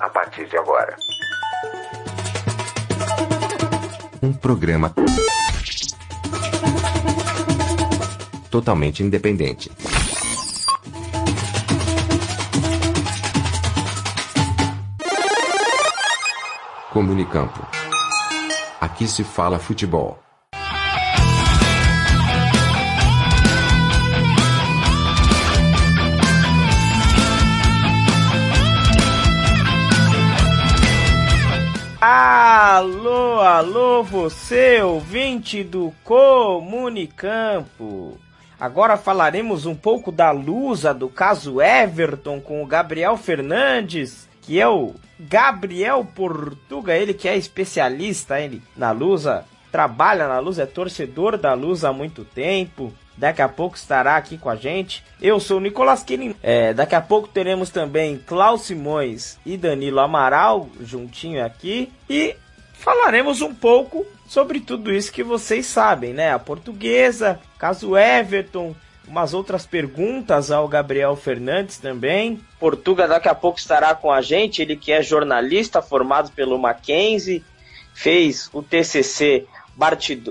a partir de agora. Um programa totalmente independente. Comunicampo. Aqui se fala futebol. Alô, você ouvinte do Comunicampo. Agora falaremos um pouco da lusa do caso Everton com o Gabriel Fernandes, que é o Gabriel Portuga, ele que é especialista ele, na lusa, trabalha na luz, é torcedor da luz há muito tempo. Daqui a pouco estará aqui com a gente. Eu sou o Nicolas Killing. É, daqui a pouco teremos também Klaus Simões e Danilo Amaral juntinho aqui. E falaremos um pouco sobre tudo isso que vocês sabem, né? A portuguesa, caso Everton, umas outras perguntas ao Gabriel Fernandes também. Portuga daqui a pouco estará com a gente, ele que é jornalista formado pelo Mackenzie, fez o TCC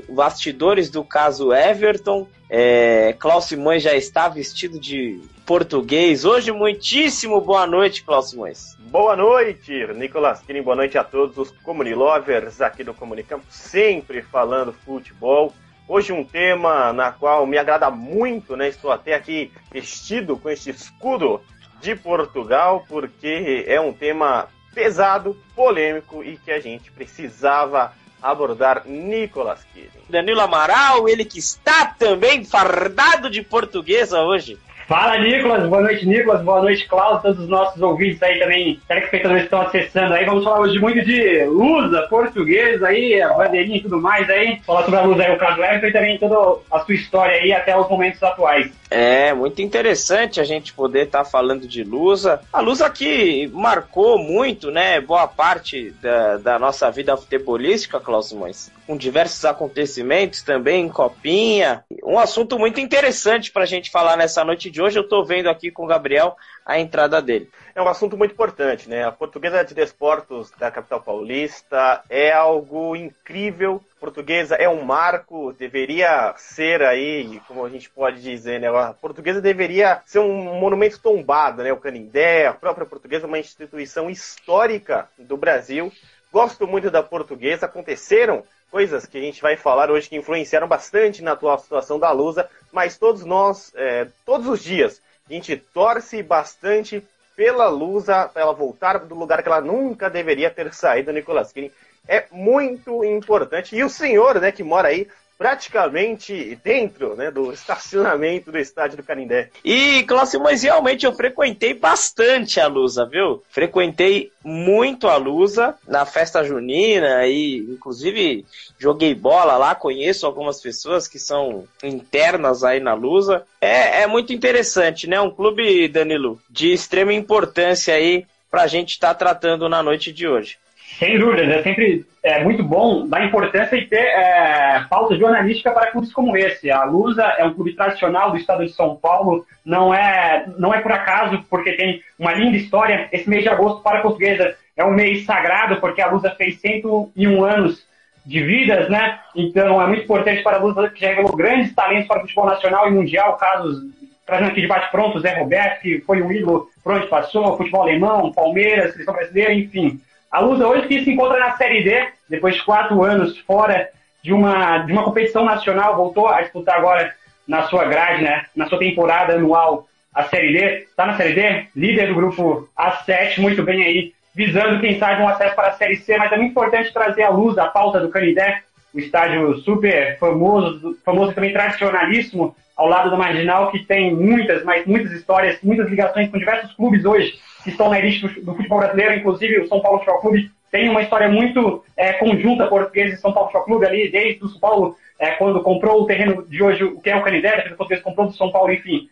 Bastidores do caso Everton. É, Klaus Simões já está vestido de português. Hoje, muitíssimo boa noite, Klaus Simões. Boa noite, Nicolas Kirin. Boa noite a todos os Comunilovers aqui do Comunicampo, sempre falando futebol. Hoje um tema na qual me agrada muito, né? Estou até aqui vestido com este escudo de Portugal, porque é um tema pesado, polêmico e que a gente precisava abordar Nicolas Kirin. Danilo Amaral, ele que está também fardado de portuguesa hoje. Fala, Nicolas. Boa noite, Nicolas. Boa noite, Klaus. Todos os nossos ouvintes aí também, telespectadores estão acessando aí. Vamos falar hoje muito de lusa, português aí, a bandeirinha e tudo mais aí. Falar sobre a lusa aí, o caso Everton e também toda a sua história aí até os momentos atuais. É, muito interessante a gente poder estar tá falando de Lusa. A Lusa que marcou muito, né, boa parte da, da nossa vida futebolística, Klaus Simões. Com diversos acontecimentos também em Copinha. Um assunto muito interessante para a gente falar nessa noite de hoje. Eu estou vendo aqui com o Gabriel a entrada dele. É um assunto muito importante, né? A Portuguesa de Desportos da capital paulista é algo incrível. Portuguesa é um marco, deveria ser aí, como a gente pode dizer, né? A Portuguesa deveria ser um monumento tombado, né? O Canindé, a própria Portuguesa, uma instituição histórica do Brasil. Gosto muito da Portuguesa. Aconteceram coisas que a gente vai falar hoje que influenciaram bastante na atual situação da Lusa, mas todos nós, é, todos os dias, a gente torce bastante pela Lusa, para ela voltar do lugar que ela nunca deveria ter saído, Nicolas Kirin. É muito importante. E o senhor, né, que mora aí, praticamente dentro né, do estacionamento do estádio do Canindé. E, Cláudio, mas realmente eu frequentei bastante a Lusa, viu? Frequentei muito a Lusa na festa junina e, inclusive, joguei bola lá, conheço algumas pessoas que são internas aí na Lusa. É, é muito interessante, né? Um clube, Danilo, de extrema importância aí pra gente estar tá tratando na noite de hoje. Sem dúvida, é sempre é, muito bom dar importância e ter é, pauta jornalística para clubes como esse. A Lusa é um clube tradicional do estado de São Paulo, não é, não é por acaso, porque tem uma linda história. Esse mês de agosto para a portuguesa é um mês sagrado, porque a Lusa fez 101 anos de vidas, né? Então é muito importante para a Lusa, que já revelou grandes talentos para o futebol nacional e mundial, casos trazendo aqui de bate-pronto, Zé Roberto, que foi um ídolo por onde passou, futebol alemão, Palmeiras, seleção brasileira, enfim. A Lusa hoje que se encontra na Série D, depois de quatro anos fora de uma, de uma competição nacional, voltou a disputar agora na sua grade, né, na sua temporada anual, a Série D. Está na Série D, líder do grupo A7, muito bem aí, visando, quem sabe, um acesso para a Série C, mas é muito importante trazer à luz a pauta do Canidé, o estádio super famoso, famoso também tradicionalíssimo, ao lado do Marginal, que tem muitas, mas muitas histórias, muitas ligações com diversos clubes hoje que estão na elite do, futebol brasileiro, inclusive o São Paulo Futebol Clube tem uma história muito é, conjunta portuguesa e São Paulo Futebol Clube ali, desde o São Paulo, é, quando comprou o terreno de hoje, o que é o Canidé, depois o português comprou do São Paulo, enfim.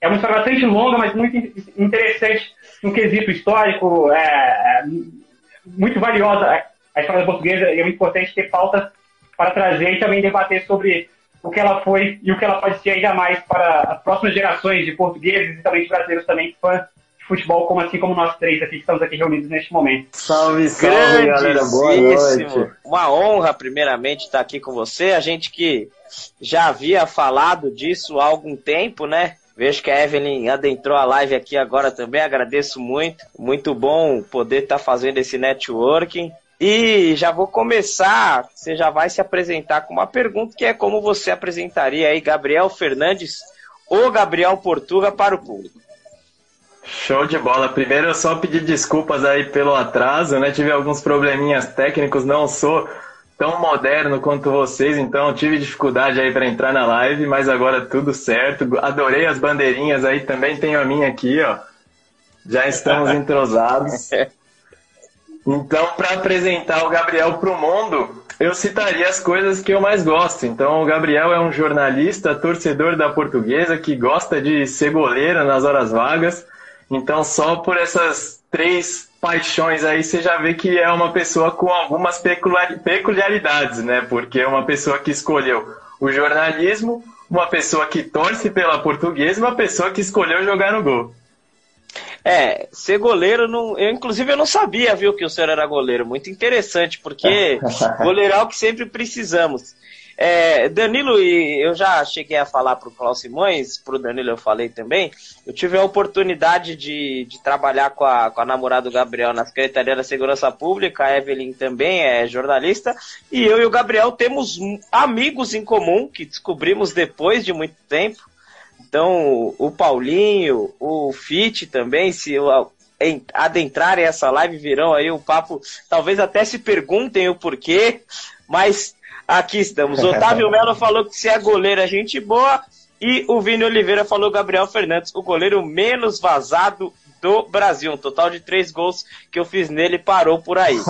É uma história bastante longa, mas muito interessante no quesito histórico, é, é muito valiosa a história da portuguesa e é muito importante ter pauta para trazer e também debater sobre o que ela foi e o que ela pode ser ainda mais para as próximas gerações de portugueses e também de brasileiros também fãs futebol, como assim como nós três aqui que estamos aqui reunidos neste momento. Salve, salve, galera. Boa noite. Uma honra, primeiramente, estar aqui com você. A gente que já havia falado disso há algum tempo, né? Vejo que a Evelyn adentrou a live aqui agora também, agradeço muito. Muito bom poder estar fazendo esse networking. E já vou começar, você já vai se apresentar com uma pergunta que é como você apresentaria aí Gabriel Fernandes ou Gabriel Portuga para o público. Show de bola. Primeiro eu só pedir desculpas aí pelo atraso, né? Tive alguns probleminhas técnicos, não sou tão moderno quanto vocês, então tive dificuldade aí para entrar na live, mas agora tudo certo. Adorei as bandeirinhas aí, também tenho a minha aqui, ó. Já estamos entrosados. Então, para apresentar o Gabriel para o mundo, eu citaria as coisas que eu mais gosto. Então, o Gabriel é um jornalista, torcedor da portuguesa, que gosta de ser goleiro nas horas vagas. Então, só por essas três paixões aí, você já vê que é uma pessoa com algumas peculiaridades, né? Porque é uma pessoa que escolheu o jornalismo, uma pessoa que torce pela portuguesa e uma pessoa que escolheu jogar no gol. É, ser goleiro, não, eu inclusive eu não sabia, viu, que o senhor era goleiro. Muito interessante, porque goleiro é o que sempre precisamos. É, Danilo, e eu já cheguei a falar para o Cláudio Simões, para o Danilo eu falei também, eu tive a oportunidade de, de trabalhar com a, com a namorada do Gabriel na Secretaria da Segurança Pública, a Evelyn também é jornalista, e eu e o Gabriel temos amigos em comum que descobrimos depois de muito tempo. Então, o Paulinho, o Fit também, se eu adentrarem essa live, virão aí o papo, talvez até se perguntem o porquê, mas Aqui estamos. O Otávio Melo falou que se é goleiro é gente boa. E o Vini Oliveira falou Gabriel Fernandes, o goleiro menos vazado do Brasil. Um total de três gols que eu fiz nele parou por aí.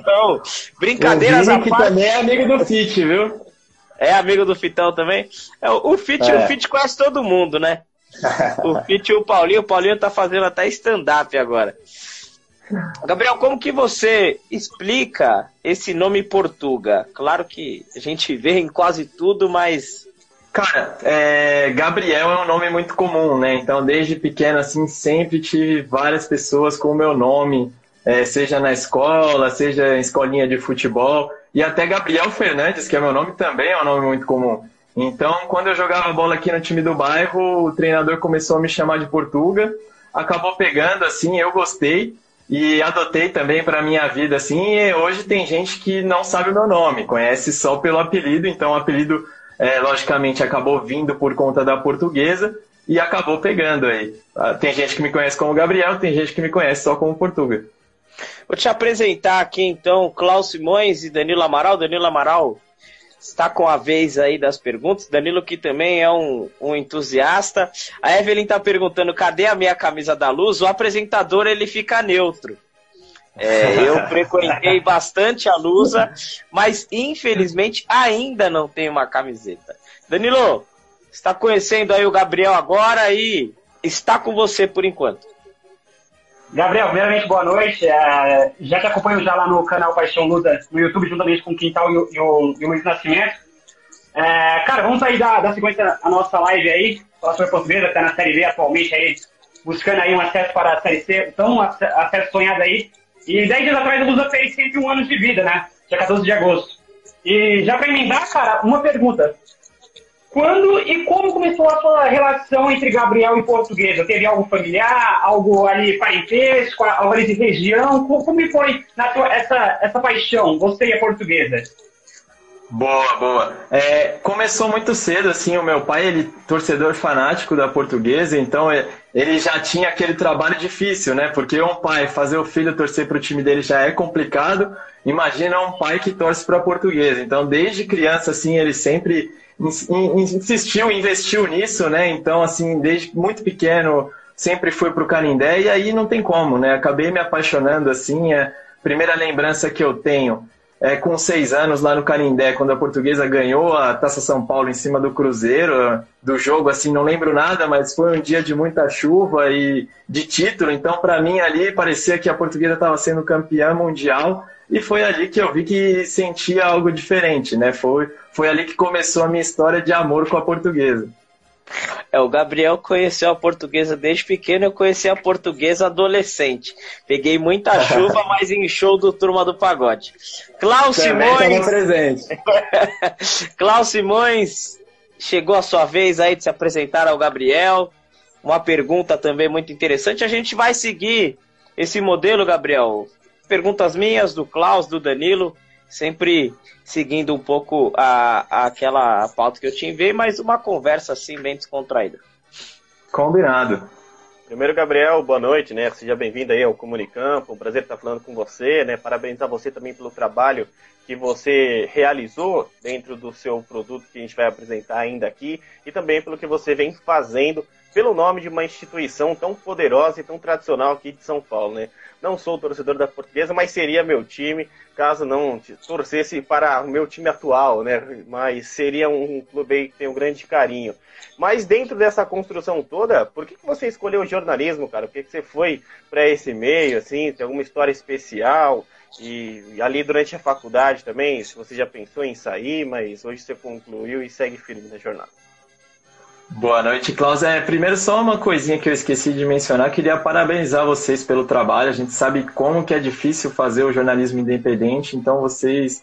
Então, brincadeiras o Vini, que também é amigo do Fit, viu? É amigo do Fitão também? É, o Fit, é. o Fit conhece todo mundo, né? o Fit e o Paulinho. O Paulinho tá fazendo até stand-up agora. Gabriel, como que você explica esse nome Portuga? Claro que a gente vê em quase tudo, mas. Cara, é, Gabriel é um nome muito comum, né? Então, desde pequeno, assim, sempre tive várias pessoas com o meu nome, é, seja na escola, seja em escolinha de futebol. E até Gabriel Fernandes, que é meu nome, também é um nome muito comum. Então, quando eu jogava bola aqui no time do bairro, o treinador começou a me chamar de Portuga, acabou pegando, assim, eu gostei e adotei também para minha vida assim. E hoje tem gente que não sabe o meu nome, conhece só pelo apelido, então o apelido é, logicamente acabou vindo por conta da portuguesa e acabou pegando aí. Ah, tem gente que me conhece como Gabriel, tem gente que me conhece só como Portuga. Vou te apresentar aqui então Klaus Simões e Danilo Amaral. Danilo Amaral está com a vez aí das perguntas. Danilo, que também é um, um entusiasta. A Evelyn está perguntando: cadê a minha camisa da luz? O apresentador ele fica neutro. É, eu frequentei bastante a Lusa, mas infelizmente ainda não tenho uma camiseta. Danilo, está conhecendo aí o Gabriel agora e está com você por enquanto. Gabriel, primeiramente, boa noite. É, já te acompanho já lá no canal Paixão Luta no YouTube, juntamente com o Quintal e o, e o, e o Luiz Nascimento. É, cara, vamos sair da, da sequência a nossa live aí. Falar sobre a que na Série B atualmente aí, buscando aí um acesso para a Série C. Um acesso sonhado aí. E 10 dias atrás a Lusa fez 101 anos de vida, né? Dia 14 de agosto. E já para emendar, cara, uma pergunta. Quando e como começou a sua relação entre Gabriel e Portuguesa? Teve algo familiar, algo ali parentesco, algo ali de região? Como, foi sua, essa, essa paixão, você e a Portuguesa? Boa, boa. É, começou muito cedo, assim, o meu pai, ele torcedor fanático da portuguesa, então é, ele já tinha aquele trabalho difícil, né? Porque um pai fazer o filho torcer para o time dele já é complicado. Imagina um pai que torce para portuguesa. Então, desde criança, assim, ele sempre insistiu, investiu nisso, né? Então, assim, desde muito pequeno sempre fui pro Canindé e aí não tem como, né? Acabei me apaixonando, assim, é a primeira lembrança que eu tenho é com seis anos lá no Canindé, quando a portuguesa ganhou a Taça São Paulo em cima do Cruzeiro, do jogo, assim, não lembro nada, mas foi um dia de muita chuva e de título, então para mim ali parecia que a portuguesa estava sendo campeã mundial e foi ali que eu vi que sentia algo diferente, né? Foi, foi ali que começou a minha história de amor com a portuguesa. É, o Gabriel conheceu a portuguesa desde pequeno, eu conheci a portuguesa adolescente. Peguei muita chuva, mas em show do Turma do Pagode. Klaus Simões. presente. Klaus Simões, chegou a sua vez aí de se apresentar ao Gabriel. Uma pergunta também muito interessante. A gente vai seguir esse modelo, Gabriel. Perguntas minhas, do Klaus, do Danilo, sempre seguindo um pouco a, a aquela pauta que eu tinha ver, mas uma conversa assim bem descontraída. Combinado. Primeiro, Gabriel, boa noite, né? Seja bem-vindo aí ao Comunicampo. Um prazer estar falando com você, né? Parabenizar você também pelo trabalho que você realizou dentro do seu produto que a gente vai apresentar ainda aqui e também pelo que você vem fazendo pelo nome de uma instituição tão poderosa e tão tradicional aqui de São Paulo, né? Não sou torcedor da Portuguesa, mas seria meu time, caso não torcesse para o meu time atual, né? Mas seria um clube que tem um grande carinho. Mas dentro dessa construção toda, por que, você escolheu o jornalismo, cara? Por que você foi para esse meio, assim? Tem alguma história especial? E, e ali durante a faculdade também, se você já pensou em sair, mas hoje você concluiu e segue firme na jornada. Boa noite, Klaus. É, primeiro, só uma coisinha que eu esqueci de mencionar. Queria parabenizar vocês pelo trabalho. A gente sabe como que é difícil fazer o jornalismo independente, então vocês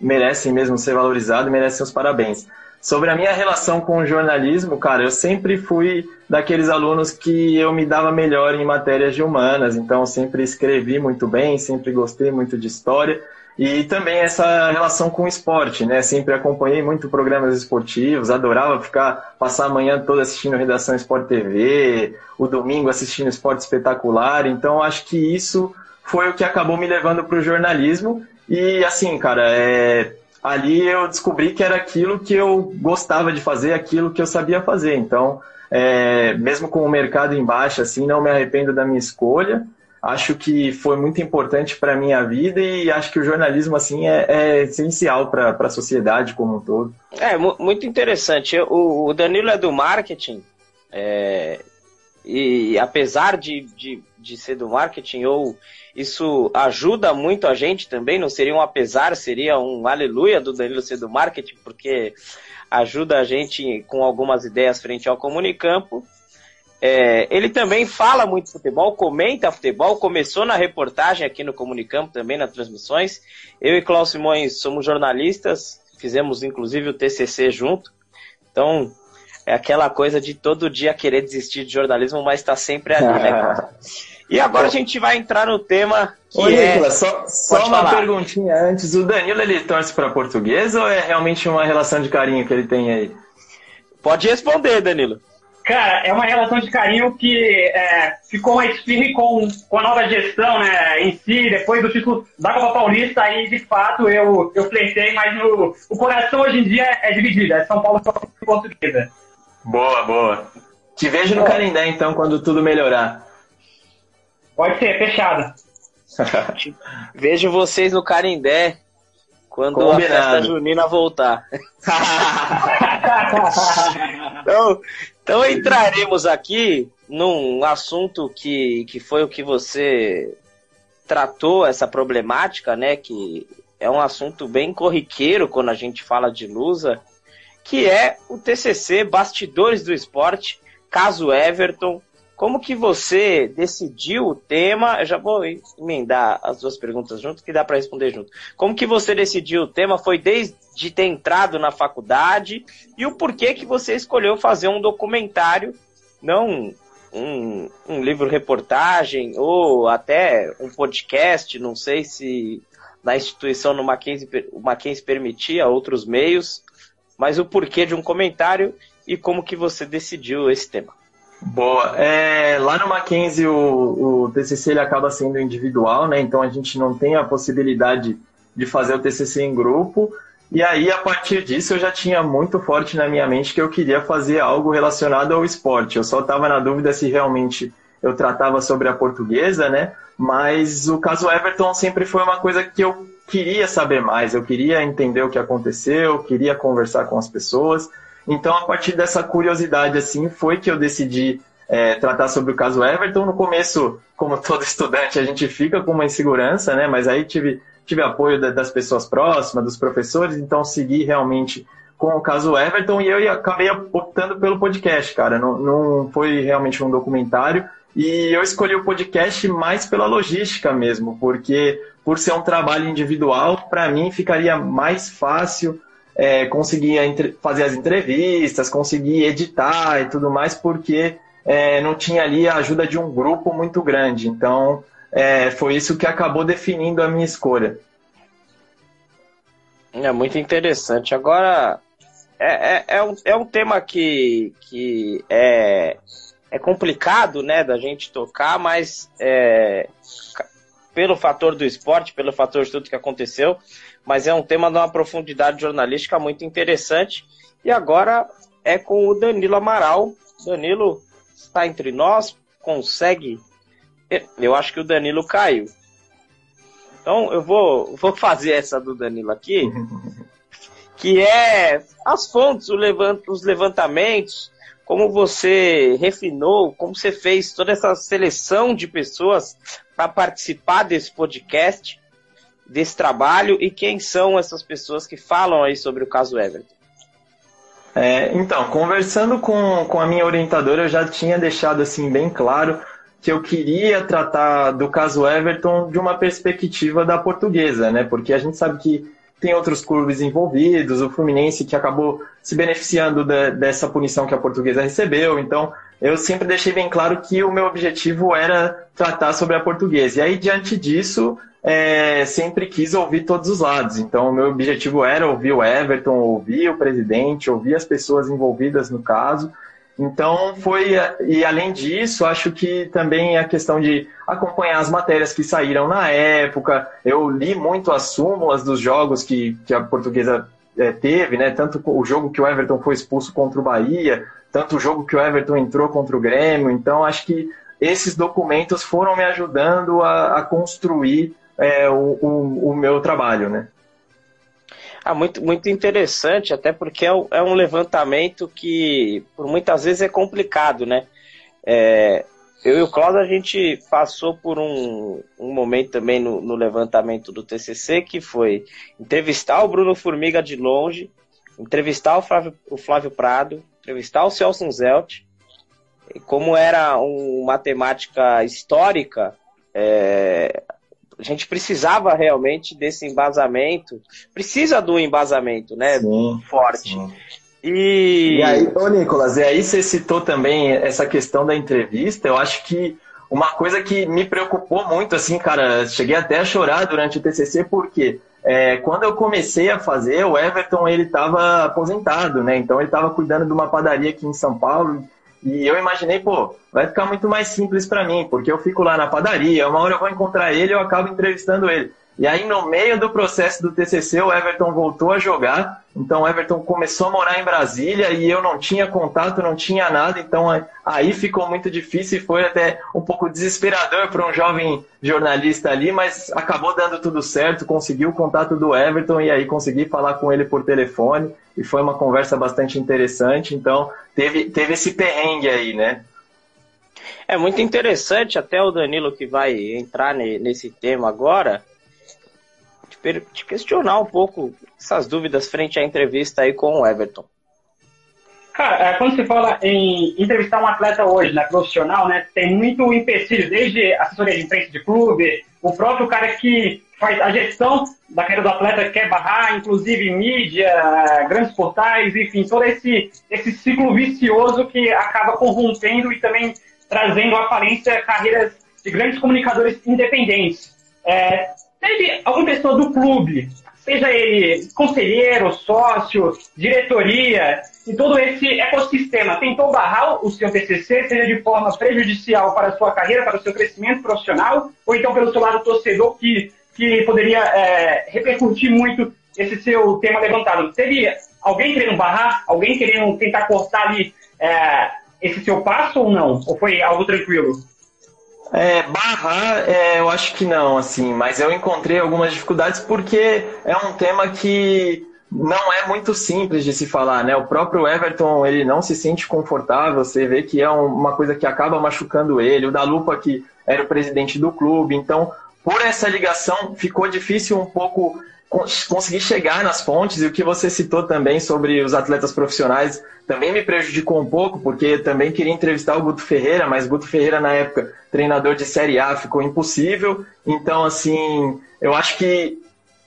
merecem mesmo ser valorizados, merecem os parabéns. Sobre a minha relação com o jornalismo, cara, eu sempre fui daqueles alunos que eu me dava melhor em matérias de humanas, então sempre escrevi muito bem, sempre gostei muito de história. E também essa relação com o esporte, né? Sempre acompanhei muito programas esportivos, adorava ficar, passar a manhã toda assistindo Redação Sport TV, o domingo assistindo Esporte Espetacular. Então, acho que isso foi o que acabou me levando para o jornalismo. E, assim, cara, é... ali eu descobri que era aquilo que eu gostava de fazer, aquilo que eu sabia fazer. Então, é... mesmo com o mercado em baixa, assim, não me arrependo da minha escolha acho que foi muito importante para a minha vida e acho que o jornalismo assim é, é essencial para a sociedade como um todo. É muito interessante. O, o Danilo é do marketing é, e apesar de, de, de ser do marketing ou isso ajuda muito a gente também. Não seria um apesar, seria um aleluia do Danilo ser do marketing porque ajuda a gente com algumas ideias frente ao Comunicampo. É, ele também fala muito futebol, comenta futebol, começou na reportagem aqui no Comunicampo também, nas transmissões. Eu e Cláudio Simões somos jornalistas, fizemos inclusive o TCC junto. Então, é aquela coisa de todo dia querer desistir de jornalismo, mas está sempre ali, né? E agora a gente vai entrar no tema que Ô, é... Nicolas, só, só uma falar. perguntinha antes. O Danilo, ele torce para português ou é realmente uma relação de carinho que ele tem aí? Pode responder, Danilo. Cara, é uma relação de carinho que é, ficou mais firme com, com a nova gestão né, em si, depois do título da Copa Paulista, aí de fato eu, eu flertei, mas no, o coração hoje em dia é dividido, é São Paulo e Portuguesa. Boa, boa. Te vejo no Canindé então, quando tudo melhorar. Pode ser, fechado. vejo vocês no Canindé quando Combinado. a festa junina voltar. então, então entraremos aqui num assunto que, que foi o que você tratou essa problemática, né? Que é um assunto bem corriqueiro quando a gente fala de Lusa, que é o TCC Bastidores do Esporte, caso Everton. Como que você decidiu o tema? Eu já vou emendar as duas perguntas junto, que dá para responder junto. Como que você decidiu o tema? Foi desde ter entrado na faculdade e o porquê que você escolheu fazer um documentário, não um, um livro-reportagem ou até um podcast, não sei se na instituição no Mackenzie, o Mackenzie permitia outros meios, mas o porquê de um comentário e como que você decidiu esse tema. Boa. É, lá no Mackenzie o, o TCC ele acaba sendo individual, né? Então a gente não tem a possibilidade de fazer o TCC em grupo. E aí a partir disso eu já tinha muito forte na minha mente que eu queria fazer algo relacionado ao esporte. Eu só estava na dúvida se realmente eu tratava sobre a portuguesa, né? Mas o caso Everton sempre foi uma coisa que eu queria saber mais. Eu queria entender o que aconteceu, queria conversar com as pessoas. Então, a partir dessa curiosidade, assim, foi que eu decidi é, tratar sobre o caso Everton. No começo, como todo estudante, a gente fica com uma insegurança, né? Mas aí tive, tive apoio das pessoas próximas, dos professores, então segui realmente com o caso Everton e eu acabei optando pelo podcast, cara. Não, não foi realmente um documentário. E eu escolhi o podcast mais pela logística mesmo, porque por ser um trabalho individual, para mim ficaria mais fácil é, conseguir fazer as entrevistas, conseguir editar e tudo mais, porque é, não tinha ali a ajuda de um grupo muito grande. Então, é, foi isso que acabou definindo a minha escolha. É muito interessante. Agora, é, é, é, um, é um tema que, que é, é complicado né, da gente tocar, mas é, pelo fator do esporte, pelo fator de tudo que aconteceu, mas é um tema de uma profundidade jornalística muito interessante. E agora é com o Danilo Amaral. Danilo está entre nós, consegue. Eu acho que o Danilo caiu. Então eu vou, vou fazer essa do Danilo aqui, que é as fontes, os levantamentos, como você refinou, como você fez toda essa seleção de pessoas para participar desse podcast, desse trabalho, e quem são essas pessoas que falam aí sobre o caso Everton. É, então, conversando com, com a minha orientadora, eu já tinha deixado assim bem claro que eu queria tratar do caso Everton de uma perspectiva da portuguesa, né? Porque a gente sabe que tem outros clubes envolvidos, o Fluminense que acabou se beneficiando de, dessa punição que a portuguesa recebeu. Então, eu sempre deixei bem claro que o meu objetivo era tratar sobre a portuguesa. E aí, diante disso, é, sempre quis ouvir todos os lados. Então, o meu objetivo era ouvir o Everton, ouvir o presidente, ouvir as pessoas envolvidas no caso. Então foi, e além disso, acho que também a questão de acompanhar as matérias que saíram na época. Eu li muito as súmulas dos jogos que, que a portuguesa é, teve, né? Tanto o jogo que o Everton foi expulso contra o Bahia, tanto o jogo que o Everton entrou contra o Grêmio. Então acho que esses documentos foram me ajudando a, a construir é, o, o, o meu trabalho, né? Ah, muito, muito interessante, até porque é, é um levantamento que por muitas vezes é complicado, né? É, eu e o Cláudio, a gente passou por um, um momento também no, no, levantamento do TCC, que foi entrevistar o Bruno Formiga de longe, entrevistar o Flávio, o Flávio Prado, entrevistar o Celso Zelt, como era uma temática histórica, é, a gente precisava realmente desse embasamento, precisa do embasamento, né? Sim, forte. Sim. E... e aí, ô Nicolas, e aí você citou também essa questão da entrevista, eu acho que uma coisa que me preocupou muito, assim, cara, cheguei até a chorar durante o TCC, porque é, quando eu comecei a fazer, o Everton, ele estava aposentado, né? Então ele estava cuidando de uma padaria aqui em São Paulo, e eu imaginei, pô, vai ficar muito mais simples para mim, porque eu fico lá na padaria, uma hora eu vou encontrar ele eu acabo entrevistando ele. E aí, no meio do processo do TCC, o Everton voltou a jogar. Então, o Everton começou a morar em Brasília e eu não tinha contato, não tinha nada. Então, aí ficou muito difícil e foi até um pouco desesperador para um jovem jornalista ali, mas acabou dando tudo certo. Conseguiu o contato do Everton e aí consegui falar com ele por telefone. E foi uma conversa bastante interessante. Então, teve, teve esse perrengue aí, né? É muito interessante, até o Danilo que vai entrar nesse tema agora te questionar um pouco essas dúvidas frente à entrevista aí com o Everton. Cara, é, quando se fala em entrevistar um atleta hoje, né, profissional, né, tem muito empecilho, desde assessoria de imprensa de clube, o próprio cara que faz a gestão da carreira do atleta quer barrar, inclusive mídia, grandes portais, enfim, todo esse, esse ciclo vicioso que acaba corrompendo e também trazendo à falência carreiras de grandes comunicadores independentes. É, teve alguma pessoa do clube, seja ele conselheiro, sócio, diretoria, e todo esse ecossistema tentou barrar o seu TCC, seja de forma prejudicial para a sua carreira, para o seu crescimento profissional, ou então pelo seu lado torcedor, que, que poderia é, repercutir muito esse seu tema levantado. Teve alguém querendo barrar, alguém querendo tentar cortar ali é, esse seu passo ou não? Ou foi algo tranquilo? É, barrar, é, eu acho que não, assim, mas eu encontrei algumas dificuldades porque é um tema que não é muito simples de se falar, né? O próprio Everton, ele não se sente confortável, você vê que é uma coisa que acaba machucando ele, o da Lupa que era o presidente do clube, então por essa ligação ficou difícil um pouco conseguir chegar nas fontes, e o que você citou também sobre os atletas profissionais também me prejudicou um pouco, porque também queria entrevistar o Guto Ferreira, mas Guto Ferreira, na época, treinador de Série A, ficou impossível. Então, assim, eu acho que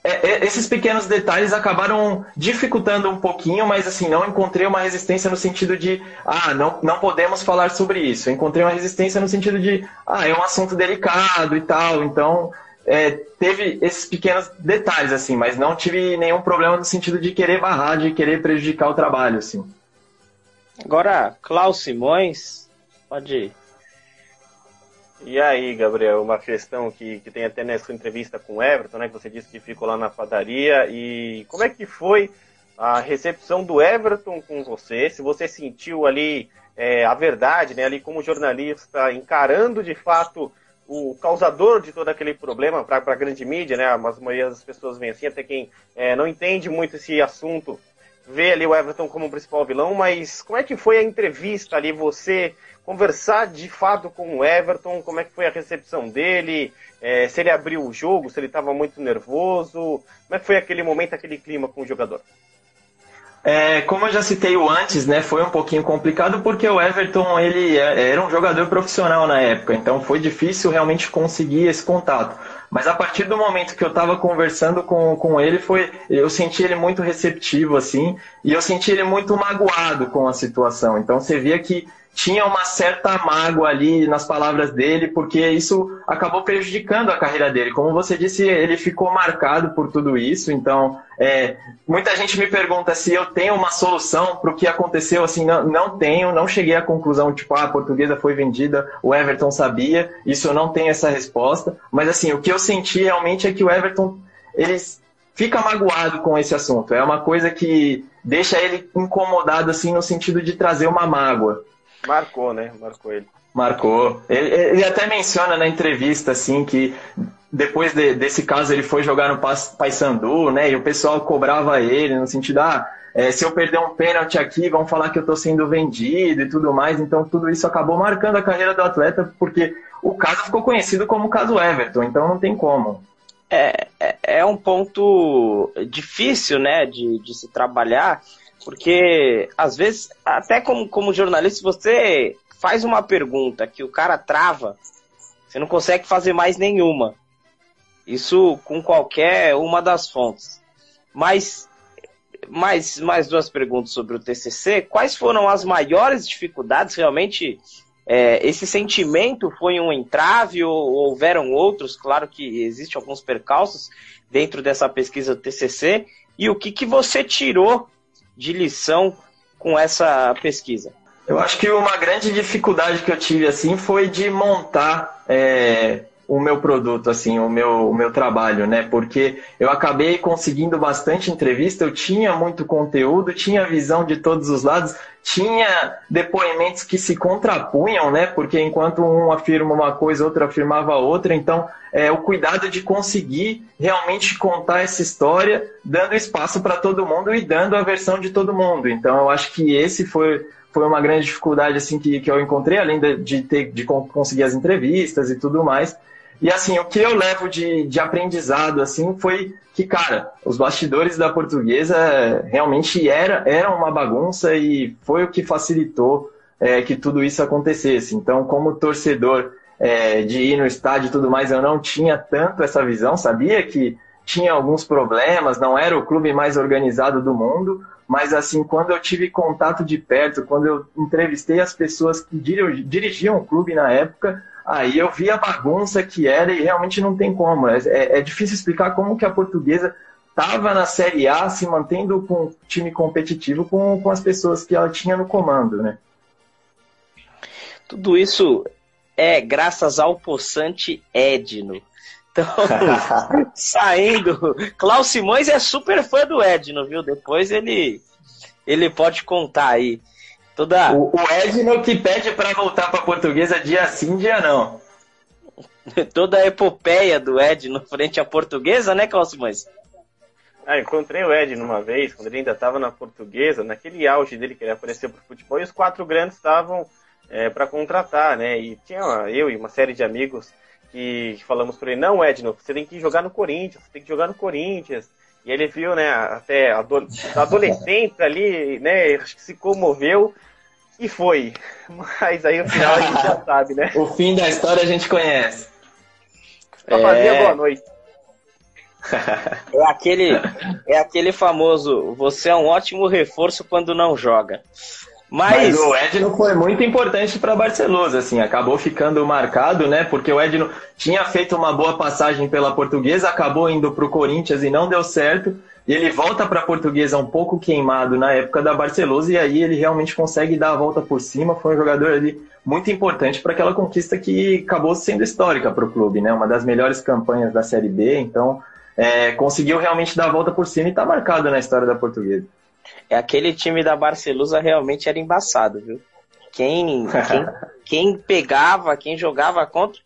é, é, esses pequenos detalhes acabaram dificultando um pouquinho, mas assim, não encontrei uma resistência no sentido de, ah, não, não podemos falar sobre isso. Encontrei uma resistência no sentido de, ah, é um assunto delicado e tal, então é, teve esses pequenos detalhes, assim, mas não tive nenhum problema no sentido de querer barrar, de querer prejudicar o trabalho, assim. Agora, Klaus Simões, pode. E aí, Gabriel, uma questão que, que tem até nessa entrevista com o Everton, né, que você disse que ficou lá na padaria, e como é que foi a recepção do Everton com você? Se você sentiu ali é, a verdade, né, ali como jornalista, encarando de fato o causador de todo aquele problema para a grande mídia, né? Mas a maioria das pessoas vem assim, até quem é, não entende muito esse assunto vê ali o Everton como o principal vilão, mas como é que foi a entrevista ali, você conversar de fato com o Everton, como é que foi a recepção dele, é, se ele abriu o jogo, se ele estava muito nervoso, como é que foi aquele momento, aquele clima com o jogador? É, como eu já citei antes, né, foi um pouquinho complicado porque o Everton ele é, era um jogador profissional na época, então foi difícil realmente conseguir esse contato. Mas a partir do momento que eu estava conversando com, com ele, foi eu senti ele muito receptivo assim, e eu senti ele muito magoado com a situação. Então você via que tinha uma certa mágoa ali nas palavras dele, porque isso acabou prejudicando a carreira dele. Como você disse, ele ficou marcado por tudo isso. Então, é, muita gente me pergunta se eu tenho uma solução para o que aconteceu. Assim, não, não tenho, não cheguei à conclusão tipo, ah, a portuguesa foi vendida, o Everton sabia. Isso eu não tenho essa resposta. Mas assim, o que eu senti realmente é que o Everton ele fica magoado com esse assunto. É uma coisa que deixa ele incomodado assim no sentido de trazer uma mágoa. Marcou, né? Marcou ele. Marcou. Ele, ele até menciona na entrevista, assim, que depois de, desse caso ele foi jogar no Paysandu, né? E o pessoal cobrava ele no sentido, ah, é, se eu perder um pênalti aqui, vão falar que eu estou sendo vendido e tudo mais. Então tudo isso acabou marcando a carreira do atleta, porque o caso ficou conhecido como o caso Everton, então não tem como. É, é, é um ponto difícil, né, de, de se trabalhar, porque, às vezes, até como, como jornalista, você faz uma pergunta que o cara trava, você não consegue fazer mais nenhuma. Isso com qualquer uma das fontes. Mas, mais, mais duas perguntas sobre o TCC. Quais foram as maiores dificuldades? Realmente, é, esse sentimento foi um entrave ou, ou houveram outros? Claro que existem alguns percalços dentro dessa pesquisa do TCC. E o que, que você tirou de lição com essa pesquisa? Eu acho que uma grande dificuldade que eu tive assim foi de montar é, o meu produto, assim, o meu, o meu trabalho, né? Porque eu acabei conseguindo bastante entrevista, eu tinha muito conteúdo, tinha visão de todos os lados, tinha depoimentos que se contrapunham, né? Porque enquanto um afirma uma coisa, outro afirmava outra, então é, o cuidado de conseguir realmente contar essa história, dando espaço para todo mundo e dando a versão de todo mundo. Então eu acho que esse foi foi uma grande dificuldade assim que, que eu encontrei, além de, ter de conseguir as entrevistas e tudo mais. E assim, o que eu levo de, de aprendizado assim foi que, cara, os bastidores da portuguesa realmente era, eram uma bagunça e foi o que facilitou é, que tudo isso acontecesse. Então, como torcedor é, de ir no estádio e tudo mais, eu não tinha tanto essa visão, sabia que tinha alguns problemas, não era o clube mais organizado do mundo, mas assim, quando eu tive contato de perto, quando eu entrevistei as pessoas que dirigiam o clube na época, Aí eu vi a bagunça que era e realmente não tem como. É, é, é difícil explicar como que a portuguesa estava na Série A se mantendo com um time competitivo com, com as pessoas que ela tinha no comando, né? Tudo isso é graças ao possante Edno. Então, saindo. Klaus Simões é super fã do Edno, viu? Depois ele, ele pode contar aí. Toda... O, o Edno que pede para voltar para portuguesa dia sim, dia não. Toda a epopeia do Edno frente à portuguesa, né, Cláudio Simões? Ah, encontrei o Ed numa vez, quando ele ainda estava na portuguesa, naquele auge dele que ele apareceu pro futebol, e os quatro grandes estavam é, para contratar, né? E tinha eu e uma série de amigos que falamos para ele, não, Edno, você tem que jogar no Corinthians, você tem que jogar no Corinthians. E ele viu, né, até adolescente ali, né, acho que se comoveu e foi. Mas aí o final a gente já sabe, né? O fim da história a gente conhece. É... boa noite. É aquele, é aquele famoso, você é um ótimo reforço quando não joga. Mas... Mas o Edno foi muito importante para Barcelona, assim, acabou ficando marcado, né? Porque o Edno tinha feito uma boa passagem pela Portuguesa, acabou indo para o Corinthians e não deu certo. E ele volta para a Portuguesa um pouco queimado na época da Barcelona e aí ele realmente consegue dar a volta por cima. Foi um jogador ali muito importante para aquela conquista que acabou sendo histórica para o clube, né? Uma das melhores campanhas da Série B. Então é, conseguiu realmente dar a volta por cima e está marcado na história da Portuguesa. É aquele time da Barcelusa realmente era embaçado, viu? Quem, quem, quem pegava, quem jogava contra.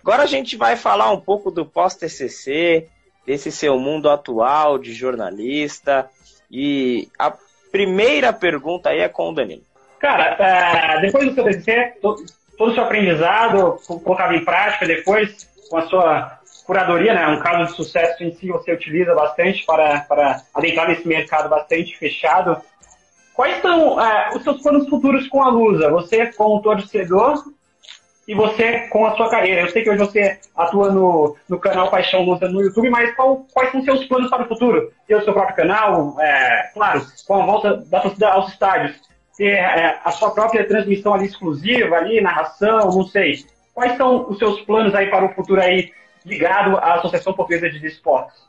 Agora a gente vai falar um pouco do pós-TCC, desse seu mundo atual de jornalista. E a primeira pergunta aí é com o Danilo. Cara, é, depois do seu TCC, todo, todo o seu aprendizado colocado em prática depois, com a sua curadoria, né, um caso de sucesso em si você utiliza bastante para, para adentrar nesse mercado bastante fechado. Quais são é, os seus planos futuros com a Lusa? Você como torcedor e você com a sua carreira. Eu sei que hoje você atua no, no canal Paixão Lusa no YouTube, mas qual, quais são seus planos para o futuro? Ter o seu próprio canal, é, claro, com a volta da torcida aos estádios, ter é, a sua própria transmissão ali exclusiva, ali, narração, não sei. Quais são os seus planos aí para o futuro aí ligado à Associação Portuguesa de Esportes?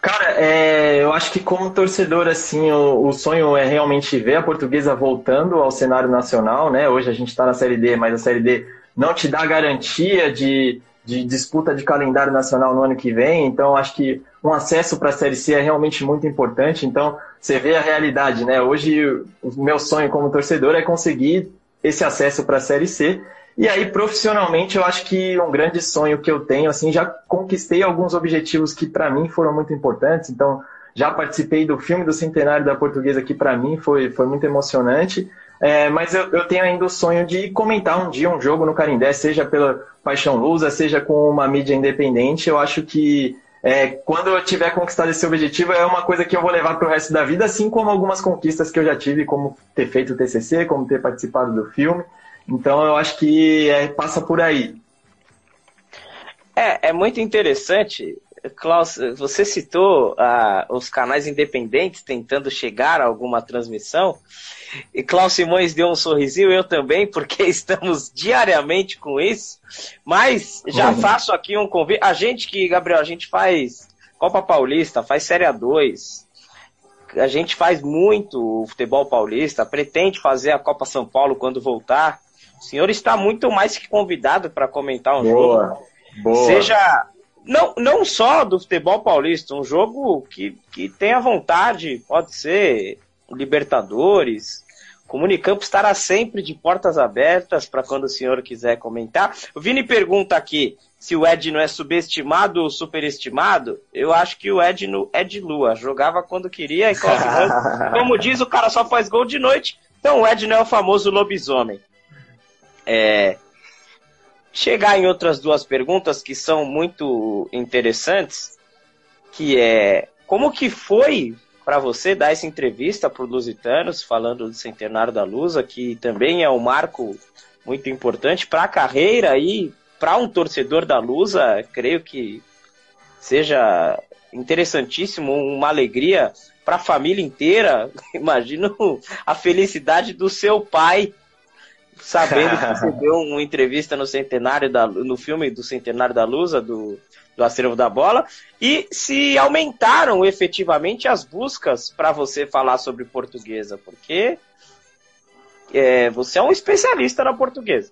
Cara, é, eu acho que como torcedor, assim, o, o, sonho é realmente ver a portuguesa voltando ao cenário nacional, né? Hoje a gente está na Série D, mas a Série D não te dá garantia de, de disputa de calendário nacional no ano que vem, então acho que um acesso para a Série C é realmente muito importante. Então, você vê a realidade, né? Hoje, o meu sonho como torcedor é conseguir esse acesso para a Série C e aí, profissionalmente, eu acho que um grande sonho que eu tenho, assim, já conquistei alguns objetivos que para mim foram muito importantes. Então, já participei do filme do centenário da portuguesa, que para mim foi, foi muito emocionante. É, mas eu, eu, tenho ainda o sonho de comentar um dia um jogo no Carindé, seja pela Paixão Lusa, seja com uma mídia independente. Eu acho que é, quando eu tiver conquistado esse objetivo, é uma coisa que eu vou levar para o resto da vida, assim como algumas conquistas que eu já tive, como ter feito o TCC, como ter participado do filme. Então eu acho que é, passa por aí. É, é muito interessante, Klaus, você citou ah, os canais independentes tentando chegar a alguma transmissão. E Klaus Simões deu um sorrisinho, eu também, porque estamos diariamente com isso. Mas já uhum. faço aqui um convite. A gente que, Gabriel, a gente faz Copa Paulista, faz Série A2. A gente faz muito o futebol paulista, pretende fazer a Copa São Paulo quando voltar. O senhor está muito mais que convidado para comentar um boa, jogo. Boa. Seja não, não só do futebol paulista, um jogo que, que tenha vontade, pode ser Libertadores. Comunicampo estará sempre de portas abertas para quando o senhor quiser comentar. O Vini pergunta aqui se o Edno é subestimado ou superestimado. Eu acho que o Edno é de lua. Jogava quando queria e como diz, o cara só faz gol de noite. Então o Edno é o famoso lobisomem é, chegar em outras duas perguntas que são muito interessantes, que é como que foi para você dar essa entrevista para os Lusitanos, falando do Centenário da Lusa, que também é um marco muito importante para a carreira e para um torcedor da Lusa, creio que seja interessantíssimo, uma alegria para a família inteira. Imagino a felicidade do seu pai sabendo que você deu uma entrevista no centenário da, no filme do centenário da Lusa do, do acervo da bola e se aumentaram efetivamente as buscas para você falar sobre portuguesa, porque é, você é um especialista na portuguesa.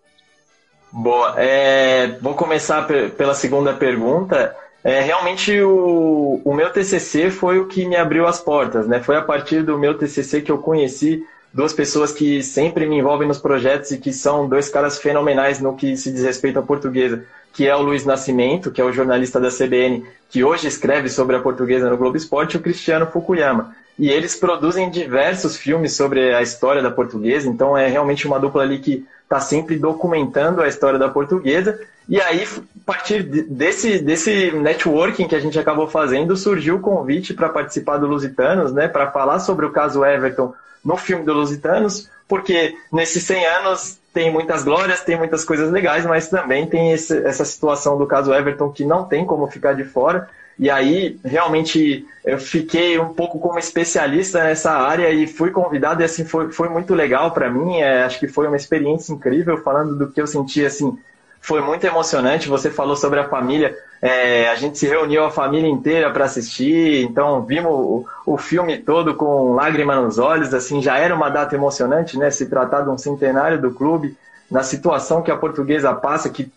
Boa. É, vou começar pela segunda pergunta. É, realmente o, o meu TCC foi o que me abriu as portas, né? Foi a partir do meu TCC que eu conheci duas pessoas que sempre me envolvem nos projetos e que são dois caras fenomenais no que se diz respeito à portuguesa, que é o Luiz Nascimento, que é o jornalista da CBN, que hoje escreve sobre a portuguesa no Globo Esporte, e o Cristiano Fukuyama. e eles produzem diversos filmes sobre a história da portuguesa, então é realmente uma dupla ali que está sempre documentando a história da portuguesa. E aí, a partir desse, desse networking que a gente acabou fazendo, surgiu o convite para participar do Lusitanos, né, para falar sobre o caso Everton no filme do Lusitanos, porque nesses 100 anos tem muitas glórias, tem muitas coisas legais, mas também tem esse, essa situação do caso Everton que não tem como ficar de fora. E aí, realmente, eu fiquei um pouco como especialista nessa área e fui convidado, e assim, foi, foi muito legal para mim. É, acho que foi uma experiência incrível, falando do que eu senti, assim, foi muito emocionante. Você falou sobre a família, é, a gente se reuniu a família inteira para assistir, então vimos o, o, filme todo com lágrima nos olhos, assim, já era uma data emocionante, né? Se tratar de um centenário do clube, na situação que a portuguesa passa, que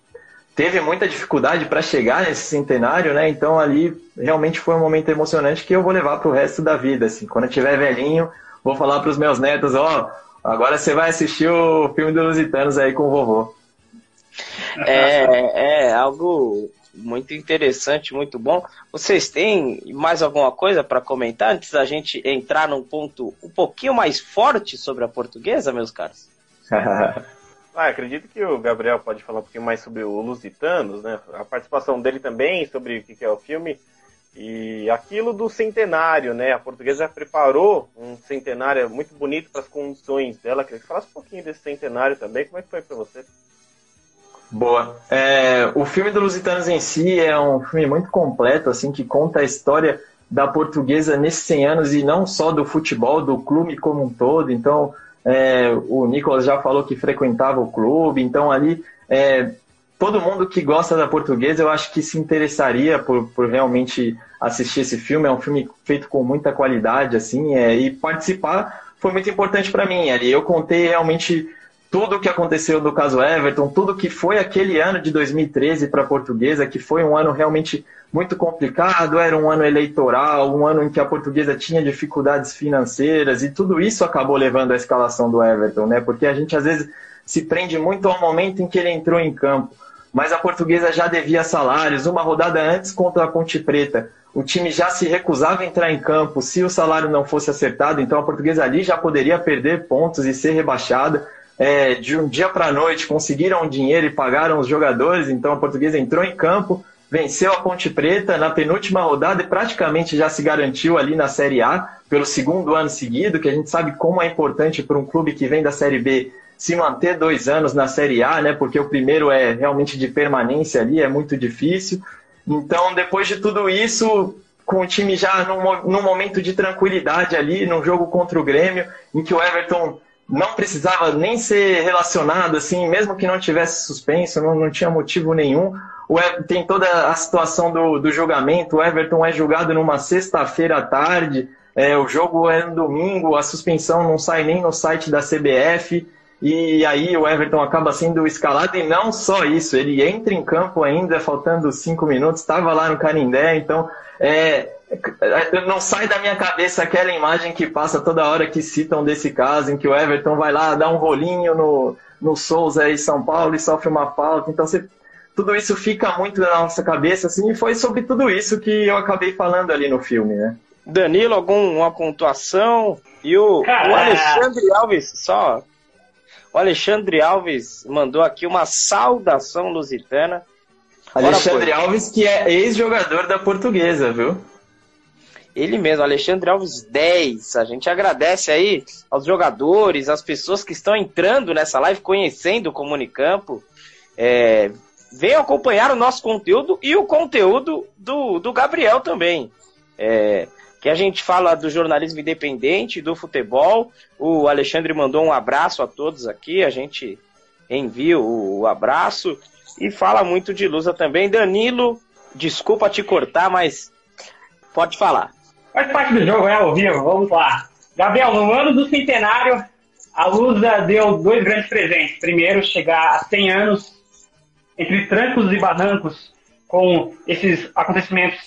teve muita dificuldade para chegar nesse centenário, né? Então ali realmente foi um momento emocionante que eu vou levar para o resto da vida. Assim, quando eu tiver velhinho, vou falar para os meus netos, ó, oh, agora você vai assistir o filme dos Lusitanos aí com o vovô. É, é algo muito interessante, muito bom. Vocês têm mais alguma coisa para comentar antes da gente entrar num ponto um pouquinho mais forte sobre a portuguesa, meus caros? Ah, acredito que o Gabriel pode falar um pouquinho mais sobre o Lusitanos, né? A participação dele também sobre o que é o filme. E aquilo do centenário, né? A portuguesa preparou um centenário muito bonito para as condições dela. Queria que falasse um pouquinho desse centenário também. Como é que foi para você? Boa. É, o filme do Lusitanos em si é um filme muito completo, assim, que conta a história da portuguesa nesses 100 anos e não só do futebol, do clube como um todo. Então, é, o Nicolas já falou que frequentava o clube, então ali é, todo mundo que gosta da portuguesa eu acho que se interessaria por, por realmente assistir esse filme. É um filme feito com muita qualidade, assim, é, e participar foi muito importante para mim. Ali eu contei realmente tudo o que aconteceu no caso Everton, tudo que foi aquele ano de 2013 para a portuguesa, que foi um ano realmente muito complicado, era um ano eleitoral, um ano em que a portuguesa tinha dificuldades financeiras e tudo isso acabou levando à escalação do Everton, né? Porque a gente às vezes se prende muito ao momento em que ele entrou em campo. Mas a portuguesa já devia salários, uma rodada antes contra a Ponte Preta. O time já se recusava a entrar em campo se o salário não fosse acertado, então a portuguesa ali já poderia perder pontos e ser rebaixada. É, de um dia para a noite conseguiram dinheiro e pagaram os jogadores, então a portuguesa entrou em campo, venceu a Ponte Preta na penúltima rodada e praticamente já se garantiu ali na Série A pelo segundo ano seguido, que a gente sabe como é importante para um clube que vem da Série B se manter dois anos na Série A, né? Porque o primeiro é realmente de permanência ali, é muito difícil. Então, depois de tudo isso, com o time já num, num momento de tranquilidade ali, num jogo contra o Grêmio, em que o Everton não precisava nem ser relacionado, assim, mesmo que não tivesse suspenso, não, não tinha motivo nenhum. O, tem toda a situação do, do julgamento. O Everton é julgado numa sexta-feira à tarde, é, o jogo é no domingo, a suspensão não sai nem no site da CBF. E aí o Everton acaba sendo escalado, e não só isso, ele entra em campo ainda, faltando cinco minutos, estava lá no Canindé, então é, não sai da minha cabeça aquela imagem que passa toda hora que citam desse caso, em que o Everton vai lá dar um rolinho no, no Souza em São Paulo e sofre uma falta. Então você tudo isso fica muito na nossa cabeça, assim, e foi sobre tudo isso que eu acabei falando ali no filme, né? Danilo, alguma pontuação? E o, o Alexandre Alves, só. O Alexandre Alves mandou aqui uma saudação lusitana. Alexandre Alves, que é ex-jogador da portuguesa, viu? Ele mesmo, Alexandre Alves 10. A gente agradece aí aos jogadores, às pessoas que estão entrando nessa live, conhecendo o Comunicampo. É, venham acompanhar o nosso conteúdo e o conteúdo do, do Gabriel também. É, que a gente fala do jornalismo independente, do futebol. O Alexandre mandou um abraço a todos aqui, a gente envia o, o abraço e fala muito de Lusa também. Danilo, desculpa te cortar, mas pode falar. Faz parte do jogo, é ao vivo, vamos lá. Gabriel, no ano do centenário, a Lusa deu dois grandes presentes. Primeiro, chegar a 100 anos entre trancos e barrancos com esses acontecimentos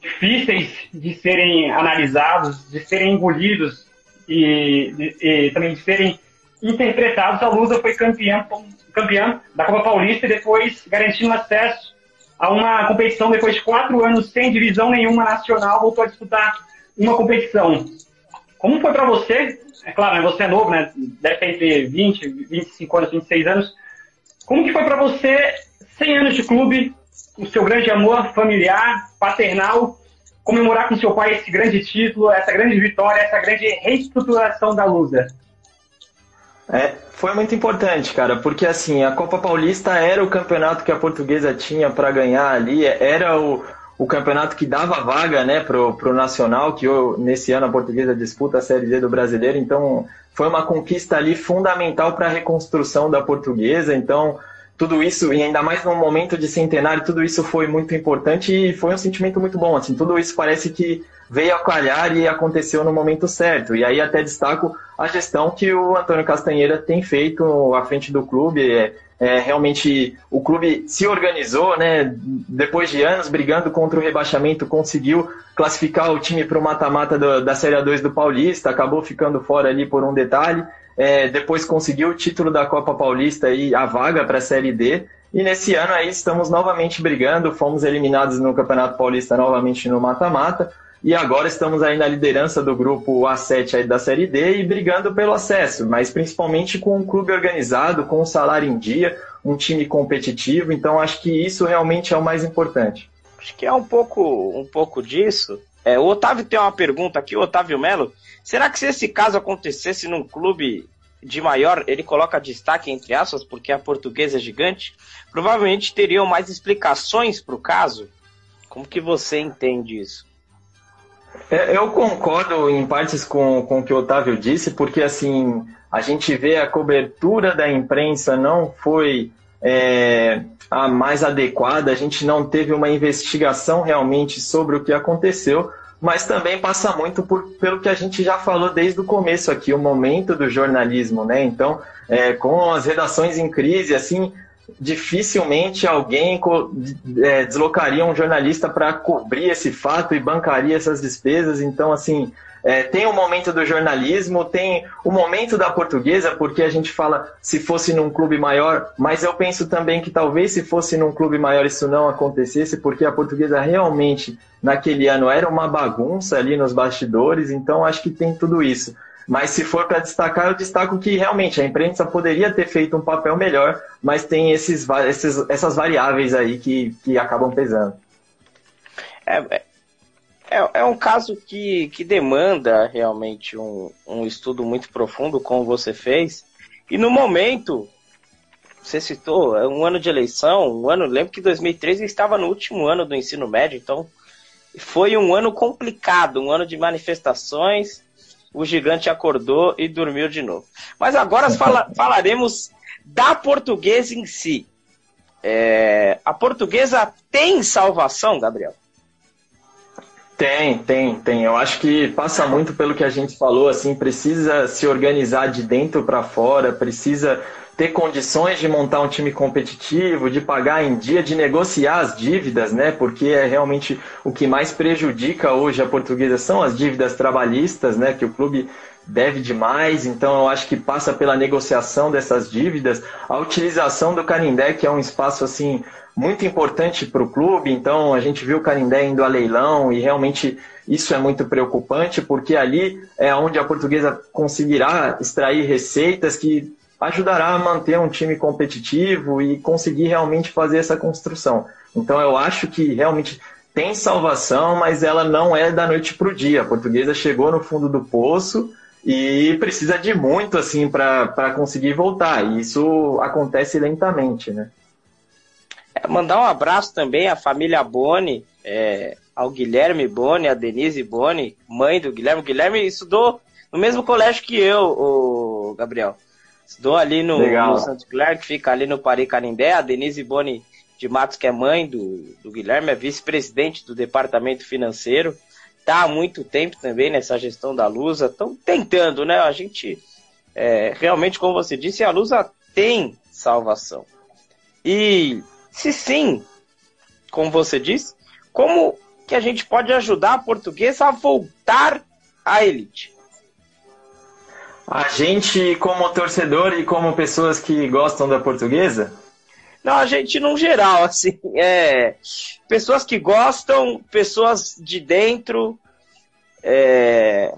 difíceis de serem analisados, de serem engolidos e, de, e também de serem interpretados. A Lusa foi campeã, campeã da Copa Paulista e depois garantindo acesso a uma competição depois de quatro anos sem divisão nenhuma nacional, voltou a disputar uma competição. Como foi para você? É claro, né, você é novo, né? Deve ter entre 20, 25 anos, 26 anos. Como que foi para você, 100 anos de clube, o seu grande amor familiar, paternal, comemorar com seu pai esse grande título, essa grande vitória, essa grande reestruturação da Lusa? É, foi muito importante, cara, porque assim, a Copa Paulista era o campeonato que a portuguesa tinha para ganhar ali, era o, o campeonato que dava vaga né, pro, pro Nacional, que eu, nesse ano a portuguesa disputa a Série D do brasileiro, então foi uma conquista ali fundamental para a reconstrução da portuguesa, então tudo isso, e ainda mais num momento de centenário, tudo isso foi muito importante e foi um sentimento muito bom. Assim, tudo isso parece que veio a calhar e aconteceu no momento certo. E aí até destaco a gestão que o Antônio Castanheira tem feito à frente do clube. É, é, realmente o clube se organizou, né? Depois de anos brigando contra o rebaixamento, conseguiu classificar o time para o mata-mata da Série A2 do Paulista, acabou ficando fora ali por um detalhe. É, depois conseguiu o título da Copa Paulista e a vaga para a Série D. E nesse ano aí estamos novamente brigando, fomos eliminados no Campeonato Paulista novamente no mata-mata. E agora estamos aí na liderança do grupo A7 aí da Série D e brigando pelo acesso, mas principalmente com um clube organizado, com um salário em dia, um time competitivo. Então acho que isso realmente é o mais importante. Acho que é um pouco, um pouco disso. É, o Otávio tem uma pergunta aqui, o Otávio Melo. Será que se esse caso acontecesse num clube de maior, ele coloca destaque entre aspas, porque a portuguesa é gigante, provavelmente teriam mais explicações para o caso? Como que você entende isso? É, eu concordo em partes com, com o que o Otávio disse, porque assim, a gente vê a cobertura da imprensa não foi é, a mais adequada, a gente não teve uma investigação realmente sobre o que aconteceu, mas também passa muito por, pelo que a gente já falou desde o começo aqui, o momento do jornalismo, né? Então, é, com as redações em crise, assim, dificilmente alguém é, deslocaria um jornalista para cobrir esse fato e bancaria essas despesas. Então, assim, é, tem o momento do jornalismo, tem o momento da portuguesa, porque a gente fala se fosse num clube maior, mas eu penso também que talvez se fosse num clube maior isso não acontecesse, porque a portuguesa realmente naquele ano era uma bagunça ali nos bastidores, então acho que tem tudo isso. Mas se for para destacar, eu destaco que realmente a imprensa poderia ter feito um papel melhor, mas tem esses, esses essas variáveis aí que, que acabam pesando. É, é é, um caso que, que demanda realmente um, um estudo muito profundo, como você fez. E no momento, você citou, é um ano de eleição, um ano, lembro que 2013 estava no último ano do ensino médio, então foi um ano complicado, um ano de manifestações, o gigante acordou e dormiu de novo. Mas agora fala, falaremos da portuguesa em si. É, a portuguesa tem salvação, Gabriel? Tem, tem, tem. Eu acho que passa muito pelo que a gente falou, assim, precisa se organizar de dentro para fora, precisa ter condições de montar um time competitivo, de pagar em dia, de negociar as dívidas, né? Porque é realmente o que mais prejudica hoje a portuguesa são as dívidas trabalhistas, né? Que o clube deve demais, então eu acho que passa pela negociação dessas dívidas, a utilização do Canindé, que é um espaço assim muito importante para o clube, então a gente viu o Canindé indo a leilão e realmente isso é muito preocupante, porque ali é onde a portuguesa conseguirá extrair receitas que ajudará a manter um time competitivo e conseguir realmente fazer essa construção. Então eu acho que realmente tem salvação, mas ela não é da noite para o dia. A portuguesa chegou no fundo do poço e precisa de muito assim para conseguir voltar. E isso acontece lentamente, né? É, mandar um abraço também à família Boni, é, ao Guilherme Boni, a Denise Boni, mãe do Guilherme. O Guilherme estudou no mesmo colégio que eu, o Gabriel. Estudou ali no, no Santo Guilherme, que fica ali no Pari Canindé. A Denise Boni de Matos, que é mãe do, do Guilherme, é vice-presidente do departamento financeiro. Está há muito tempo também nessa gestão da Lusa. Estão tentando, né? A gente, é, realmente, como você disse, a Lusa tem salvação. E se sim, como você disse, como que a gente pode ajudar a portuguesa a voltar à elite? A gente, como torcedor e como pessoas que gostam da portuguesa? Não, a gente no geral, assim, é. Pessoas que gostam, pessoas de dentro. é,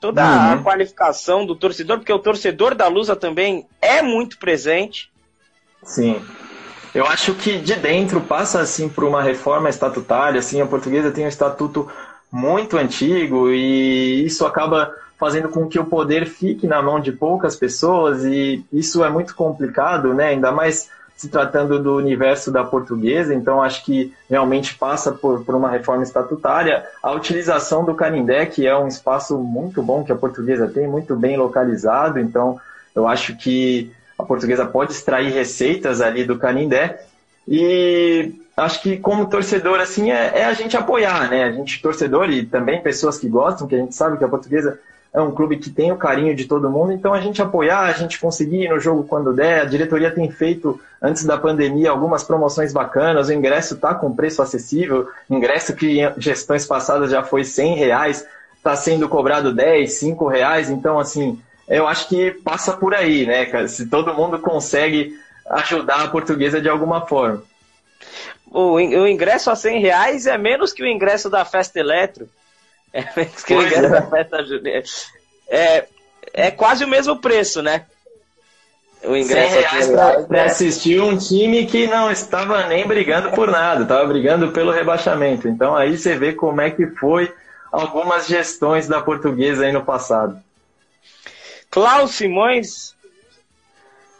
toda uhum. a qualificação do torcedor, porque o torcedor da Lusa também é muito presente. Sim. Eu acho que de dentro passa assim por uma reforma estatutária, assim, a portuguesa tem um estatuto muito antigo e isso acaba fazendo com que o poder fique na mão de poucas pessoas e isso é muito complicado, né? Ainda mais se tratando do universo da portuguesa, então acho que realmente passa por, por uma reforma estatutária. A utilização do Canindé, que é um espaço muito bom que a portuguesa tem, muito bem localizado, então eu acho que a portuguesa pode extrair receitas ali do Canindé. E acho que como torcedor, assim, é, é, a gente apoiar, né? A gente, torcedor e também pessoas que gostam, que a gente sabe que a portuguesa é um clube que tem o carinho de todo mundo, então a gente apoiar, a gente conseguir ir no jogo quando der. A diretoria tem feito, antes da pandemia, algumas promoções bacanas, o ingresso está com preço acessível, ingresso que em gestões passadas já foi 100 reais, está sendo cobrado 10, 5 reais, então assim, eu acho que passa por aí, né, cara? Se todo mundo consegue ajudar a portuguesa de alguma forma. O, ingresso a 100 reais é menos que o ingresso da festa eletro. É, é. é, é quase o mesmo preço, né? O ingresso reais pra, pra, assistir um time que não estava nem brigando por nada, estava brigando pelo rebaixamento. Então aí você vê como é que foi algumas gestões da portuguesa aí no passado. Klaus Simões.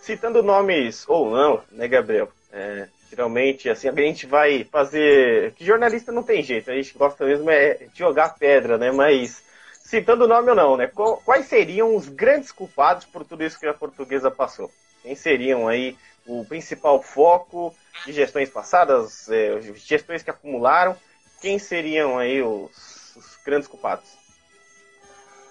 Citando nomes ou não, né, Gabriel? É, Geralmente, assim, a gente vai fazer. Que jornalista não tem jeito, a gente gosta mesmo é de jogar pedra, né? Mas, citando o nome ou não, né? Quais seriam os grandes culpados por tudo isso que a portuguesa passou? Quem seriam aí o principal foco de gestões passadas, é, gestões que acumularam? Quem seriam aí os, os grandes culpados?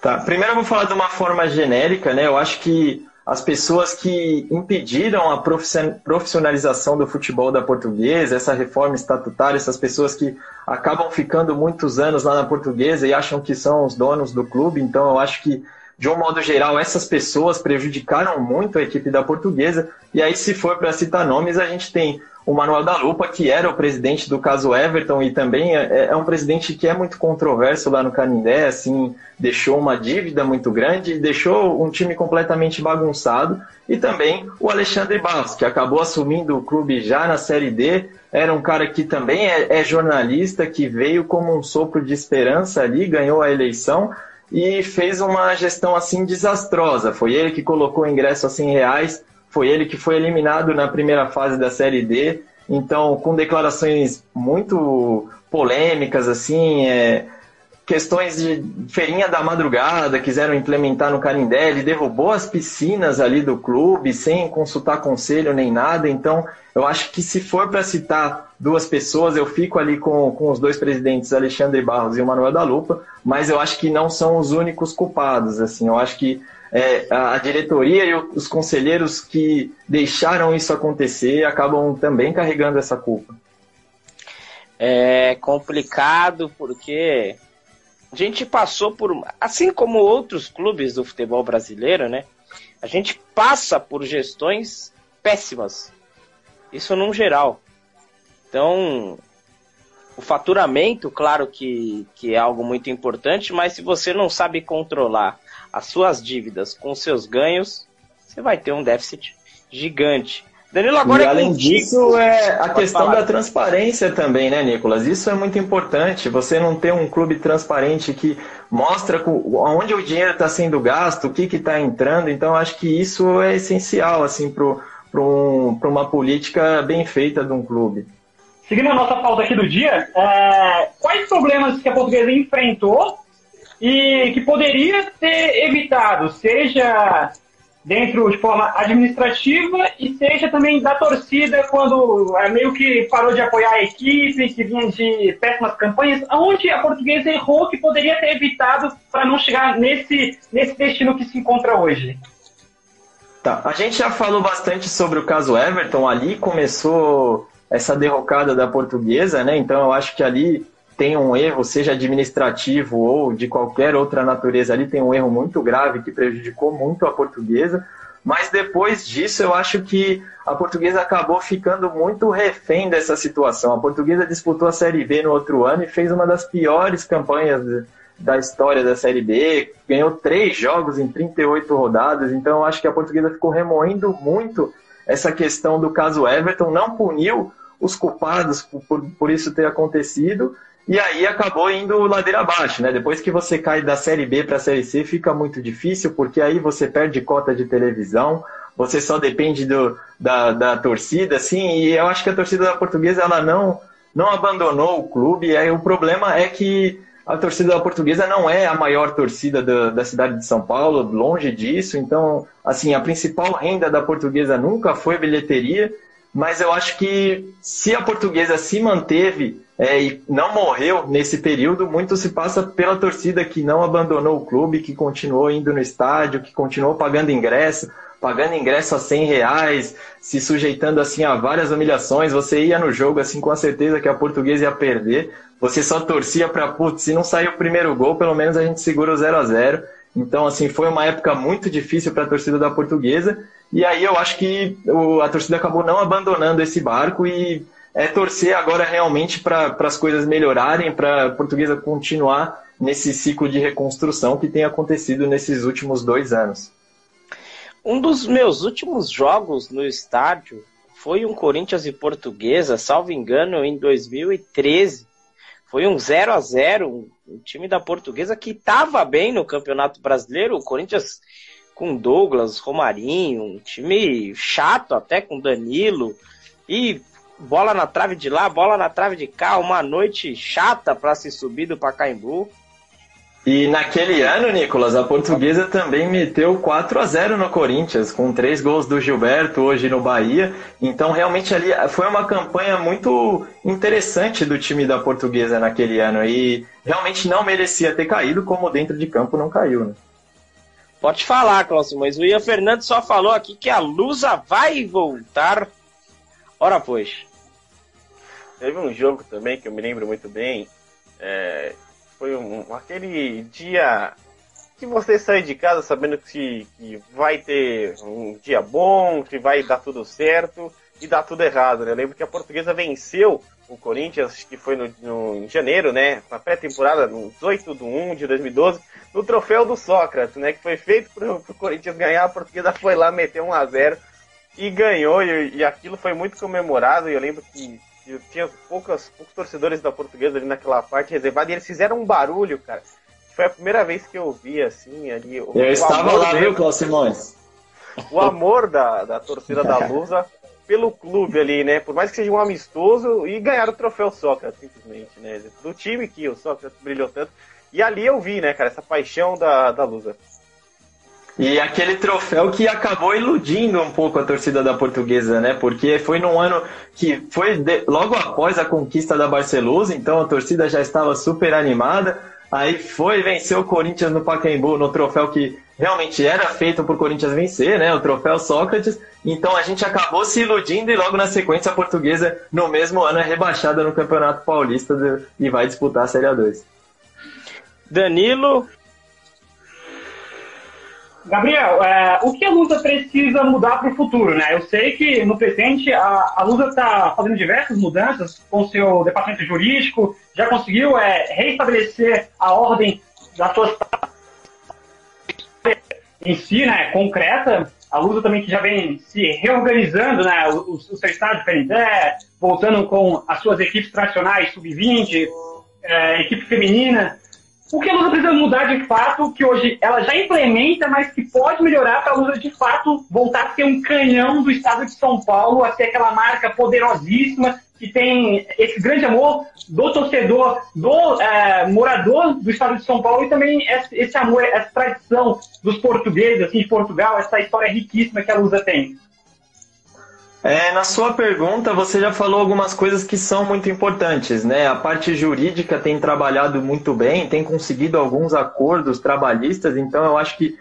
Tá, primeiro eu vou falar de uma forma genérica, né? Eu acho que as pessoas que impediram a profissionalização do futebol da portuguesa, essa reforma estatutária, essas pessoas que acabam ficando muitos anos lá na portuguesa e acham que são os donos do clube. Então, eu acho que, de um modo geral, essas pessoas prejudicaram muito a equipe da portuguesa. E aí, se for para citar nomes, a gente tem o Manuel da Lupa, que era o presidente do caso Everton e também é, é, um presidente que é muito controverso lá no Canindé, assim, deixou uma dívida muito grande, deixou um time completamente bagunçado, e também o Alexandre Barros, que acabou assumindo o clube já na Série D, era um cara que também é, é jornalista, que veio como um sopro de esperança ali, ganhou a eleição, e fez uma gestão assim desastrosa. Foi ele que colocou o ingresso a 100 reais foi ele que foi eliminado na primeira fase da Série D, então com declarações muito polêmicas, assim, é, questões de feirinha da madrugada, quiseram implementar no Canindé, ele derrubou as piscinas ali do clube sem consultar conselho nem nada, então eu acho que se for para citar duas pessoas, eu fico ali com, com os dois presidentes, Alexandre Barros e o Manuel da Lupa, mas eu acho que não são os únicos culpados, assim, eu acho que é, a diretoria e os conselheiros que deixaram isso acontecer acabam também carregando essa culpa. É complicado porque a gente passou por, assim como outros clubes do futebol brasileiro, né? A gente passa por gestões péssimas. Isso num geral. Então, o faturamento, claro que, que é algo muito importante, mas se você não sabe controlar as suas dívidas com seus ganhos, você vai ter um déficit gigante. Danilo, agora e é além contigo. disso, é a questão falar. da transparência também, né, Nicolas? Isso é muito importante. Você não ter um clube transparente que mostra onde o dinheiro está sendo gasto, o que está entrando. Então, acho que isso é essencial assim, para um, uma política bem feita de um clube. Seguindo a nossa pauta aqui do dia, é, quais problemas que a portuguesa enfrentou e que poderia ser evitado, seja dentro de forma administrativa e seja também da torcida quando é, meio que parou de apoiar a equipe, que vinha de péssimas campanhas, aonde a portuguesa errou que poderia ter evitado para não chegar nesse, nesse destino que se encontra hoje. Tá, a gente já falou bastante sobre o caso Everton, ali começou essa derrocada da portuguesa, né? Então eu acho que ali tem um erro, seja administrativo ou de qualquer outra natureza ali, tem um erro muito grave que prejudicou muito a portuguesa. Mas depois disso, eu acho que a portuguesa acabou ficando muito refém dessa situação. A portuguesa disputou a Série B no outro ano e fez uma das piores campanhas da história da Série B, ganhou três jogos em 38 rodadas, então eu acho que a portuguesa ficou remoendo muito essa questão do caso Everton, não puniu os culpados por, por, isso ter acontecido, e aí acabou indo ladeira abaixo, né? Depois que você cai da Série B para a Série C, fica muito difícil, porque aí você perde cota de televisão, você só depende do, da, da torcida, assim, e eu acho que a torcida da portuguesa ela não, não abandonou o clube, e aí o problema é que a torcida da portuguesa não é a maior torcida da, da cidade de São Paulo, longe disso, então, assim, a principal renda da portuguesa nunca foi bilheteria, mas eu acho que se a portuguesa se manteve é, e não morreu nesse período, muito se passa pela torcida que não abandonou o clube, que continuou indo no estádio, que continuou pagando ingresso, pagando ingresso a 100 reais, se sujeitando assim a várias humilhações. Você ia no jogo assim com a certeza que a portuguesa ia perder. Você só torcia para, putz, se não sair o primeiro gol, pelo menos a gente segura o 0 a 0 Então, assim, foi uma época muito difícil para a torcida da portuguesa. E aí eu acho que a torcida acabou não abandonando esse barco e é torcer agora realmente para as coisas melhorarem, para a portuguesa continuar nesse ciclo de reconstrução que tem acontecido nesses últimos dois anos. Um dos meus últimos jogos no estádio foi um Corinthians e Portuguesa, salvo engano, em 2013. Foi um 0 a 0 um, time da Portuguesa que estava bem no Campeonato Brasileiro. O Corinthians com Douglas, Romarinho, um time chato até com Danilo. E bola na trave de lá, bola na trave de cá, uma noite chata para se subir do Pacaembu. E naquele ano, Nicolas, a portuguesa também meteu 4 a 0 no Corinthians, com três gols do Gilberto hoje no Bahia. Então, realmente ali foi uma campanha muito interessante do time da portuguesa naquele ano. E realmente não merecia ter caído, como dentro de campo não caiu, né? Pode falar, Cláudio, mas o Ian Fernandes só falou aqui que a Lusa vai voltar. Ora, pois. Teve um jogo também que eu me lembro muito bem. É, foi um, aquele dia que você sai de casa sabendo que, que vai ter um dia bom, que vai dar tudo certo e dá tudo errado, né? Eu lembro que a portuguesa venceu o Corinthians, que foi no, no em janeiro, né? Na pré-temporada, no 18 de 1 de 2012, no troféu do Sócrates, né? Que foi feito para o Corinthians ganhar, a portuguesa foi lá, meteu 1 a 0 e ganhou, e, e aquilo foi muito comemorado, e eu lembro que eu tinha poucos, poucos torcedores da portuguesa ali naquela parte reservada e eles fizeram um barulho, cara. Foi a primeira vez que eu vi assim ali. Eu o estava lá, viu, Cláudio Simões? O amor da, da torcida da Lusa pelo clube ali, né? Por mais que seja um amistoso e ganhar o troféu Sócrates, simplesmente, né? Do time que o Sócrates brilhou tanto. E ali eu vi, né, cara, essa paixão da, da Lusa. E aquele troféu que acabou iludindo um pouco a torcida da portuguesa, né? Porque foi num ano que foi de, logo após a conquista da Barcelusa, então a torcida já estava super animada. Aí foi vencer o Corinthians no Pacaembu, no troféu que realmente era feito por Corinthians vencer, né? O troféu Sócrates. Então a gente acabou se iludindo e logo na sequência a portuguesa no mesmo ano é rebaixada no Campeonato Paulista de, e vai disputar a Série A2. Danilo, Gabriel, é, o que a Lusa precisa mudar para o futuro? Né? Eu sei que no presente a, a Lusa está fazendo diversas mudanças com seu departamento jurídico, já conseguiu é, reestabelecer a ordem das suas em si, né, concreta. A Lusa também que já vem se reorganizando, né, o, o seu estado de voltando com as suas equipes tradicionais, sub-20, é, equipe feminina. O que a Lusa precisa mudar de fato, que hoje ela já implementa, mas que pode melhorar para a Lusa de fato voltar a ser um canhão do estado de São Paulo, a ser aquela marca poderosíssima que tem esse grande amor do torcedor, do é, morador do estado de São Paulo e também esse amor, essa tradição dos portugueses assim, de Portugal, essa história riquíssima que a Lusa tem. É, na sua pergunta, você já falou algumas coisas que são muito importantes, né? A parte jurídica tem trabalhado muito bem, tem conseguido alguns acordos trabalhistas, então eu acho que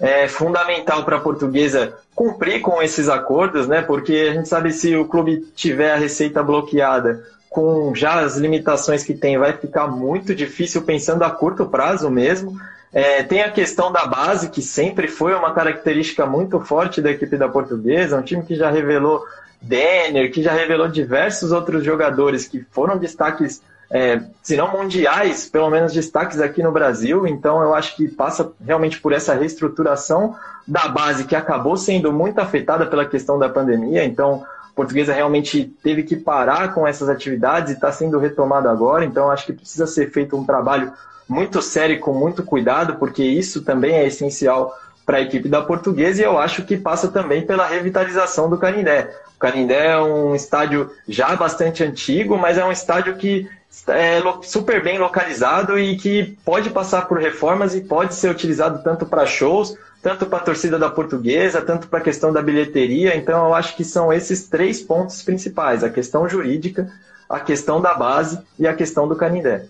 é fundamental para a portuguesa cumprir com esses acordos, né? Porque a gente sabe se o clube tiver a receita bloqueada com já as limitações que tem, vai ficar muito difícil pensando a curto prazo mesmo. É, tem a questão da base, que sempre foi uma característica muito forte da equipe da portuguesa, um time que já revelou Denner, que já revelou diversos outros jogadores que foram destaques, é, se não mundiais, pelo menos destaques aqui no Brasil. Então eu acho que passa realmente por essa reestruturação da base que acabou sendo muito afetada pela questão da pandemia. Então a portuguesa realmente teve que parar com essas atividades e está sendo retomado agora. Então acho que precisa ser feito um trabalho muito sério e com muito cuidado, porque isso também é essencial para a equipe da Portuguesa e eu acho que passa também pela revitalização do Canindé. O Canindé é um estádio já bastante antigo, mas é um estádio que é super bem localizado e que pode passar por reformas e pode ser utilizado tanto para shows, tanto para a torcida da Portuguesa, tanto para a questão da bilheteria. Então eu acho que são esses três pontos principais: a questão jurídica, a questão da base e a questão do Canindé.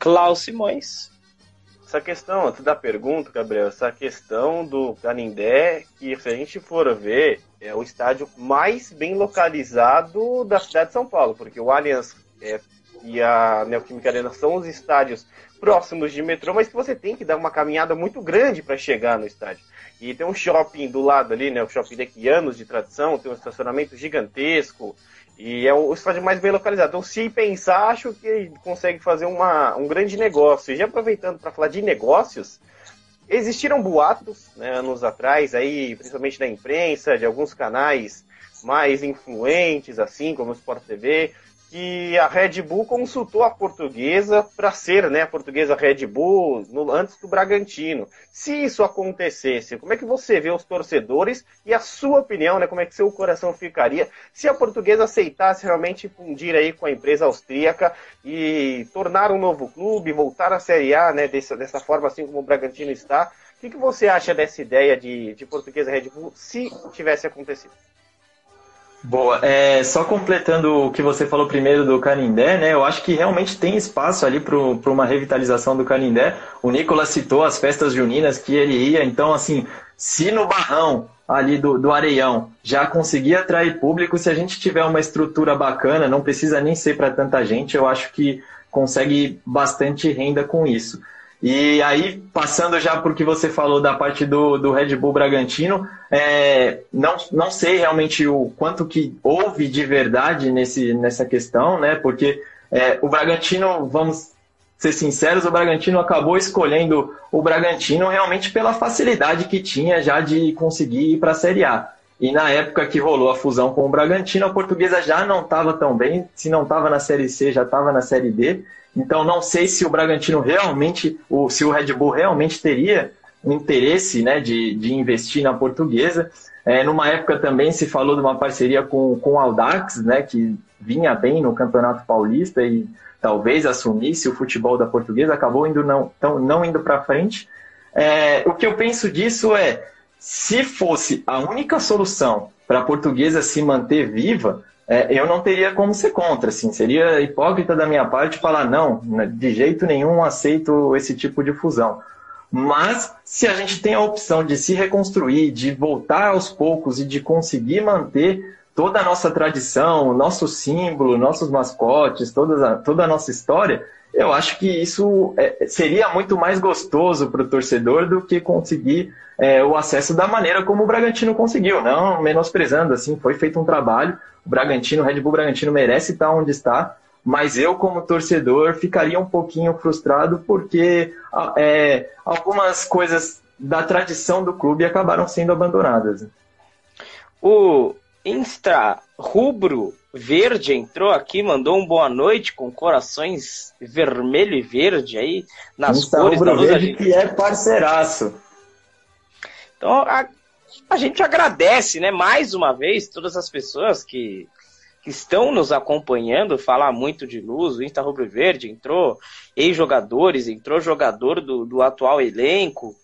Klaus Simões essa questão, antes da pergunta, Gabriel, essa questão do Canindé, que se a gente for ver, é o estádio mais bem localizado da cidade de São Paulo, porque o Allianz é, e a Neoquímica Arena são os estádios próximos de metrô, mas que você tem que dar uma caminhada muito grande para chegar no estádio. E tem um shopping do lado ali, né, o shopping daqui anos de tradição, tem um estacionamento gigantesco, e é o estádio mais bem localizado. Então, se pensar, acho que consegue fazer uma, um grande negócio. E já aproveitando para falar de negócios, existiram boatos né, anos atrás, aí, principalmente da imprensa, de alguns canais mais influentes, assim como o Sport TV, que a Red Bull consultou a portuguesa para ser né, a portuguesa Red Bull no, antes do Bragantino. Se isso acontecesse, como é que você vê os torcedores e a sua opinião, né, como é que seu coração ficaria se a portuguesa aceitasse realmente fundir aí com a empresa austríaca e tornar um novo clube, voltar à Série A né, dessa, dessa forma assim como o Bragantino está? O que, que você acha dessa ideia de, de portuguesa Red Bull se tivesse acontecido? Boa. É, só completando o que você falou primeiro do Canindé, né? Eu acho que realmente tem espaço ali para uma revitalização do Canindé. O Nicolas citou as festas juninas que ele ia, então assim, se no barrão ali do, do Areião já conseguir atrair público, se a gente tiver uma estrutura bacana, não precisa nem ser para tanta gente, eu acho que consegue bastante renda com isso. E aí, passando já por que você falou da parte do, do Red Bull Bragantino, é, não, não sei realmente o quanto que houve de verdade nesse, nessa questão, né? Porque é, o Bragantino, vamos ser sinceros, o Bragantino acabou escolhendo o Bragantino realmente pela facilidade que tinha já de conseguir ir para a Série A. E na época que rolou a fusão com o Bragantino, a portuguesa já não estava tão bem, se não estava na Série C, já estava na Série D. Então não sei se o Bragantino realmente, ou se o Red Bull realmente teria um interesse né, de, de investir na portuguesa. É, numa época também se falou de uma parceria com, com o Audax, né, que vinha bem no Campeonato Paulista e talvez assumisse o futebol da portuguesa, acabou indo não, tão, não indo para frente. É, o que eu penso disso é, se fosse a única solução para a portuguesa se manter viva, é, eu não teria como ser contra, assim, seria hipócrita da minha parte falar não, né, de jeito nenhum aceito esse tipo de fusão. Mas se a gente tem a opção de se reconstruir, de voltar aos poucos e de conseguir manter toda a nossa tradição, nosso símbolo, nossos mascotes, toda a, toda a nossa história, eu acho que isso é, seria muito mais gostoso para o torcedor do que conseguir é, o acesso da maneira como o Bragantino conseguiu, não menosprezando, assim, foi feito um trabalho, o Bragantino, o Red Bull Bragantino merece estar onde está, mas eu, como torcedor, ficaria um pouquinho frustrado porque é, algumas coisas da tradição do clube acabaram sendo abandonadas. O Instra Rubro Verde entrou aqui, mandou um boa noite com corações vermelho e verde aí nas Instra cores Rubro da luz Verde que é parceiraço. Então a, a gente agradece, né, mais uma vez, todas as pessoas que, que estão nos acompanhando, falar muito de luz, o Insta Rubro Verde entrou, ex-jogadores, entrou jogador do, do atual elenco,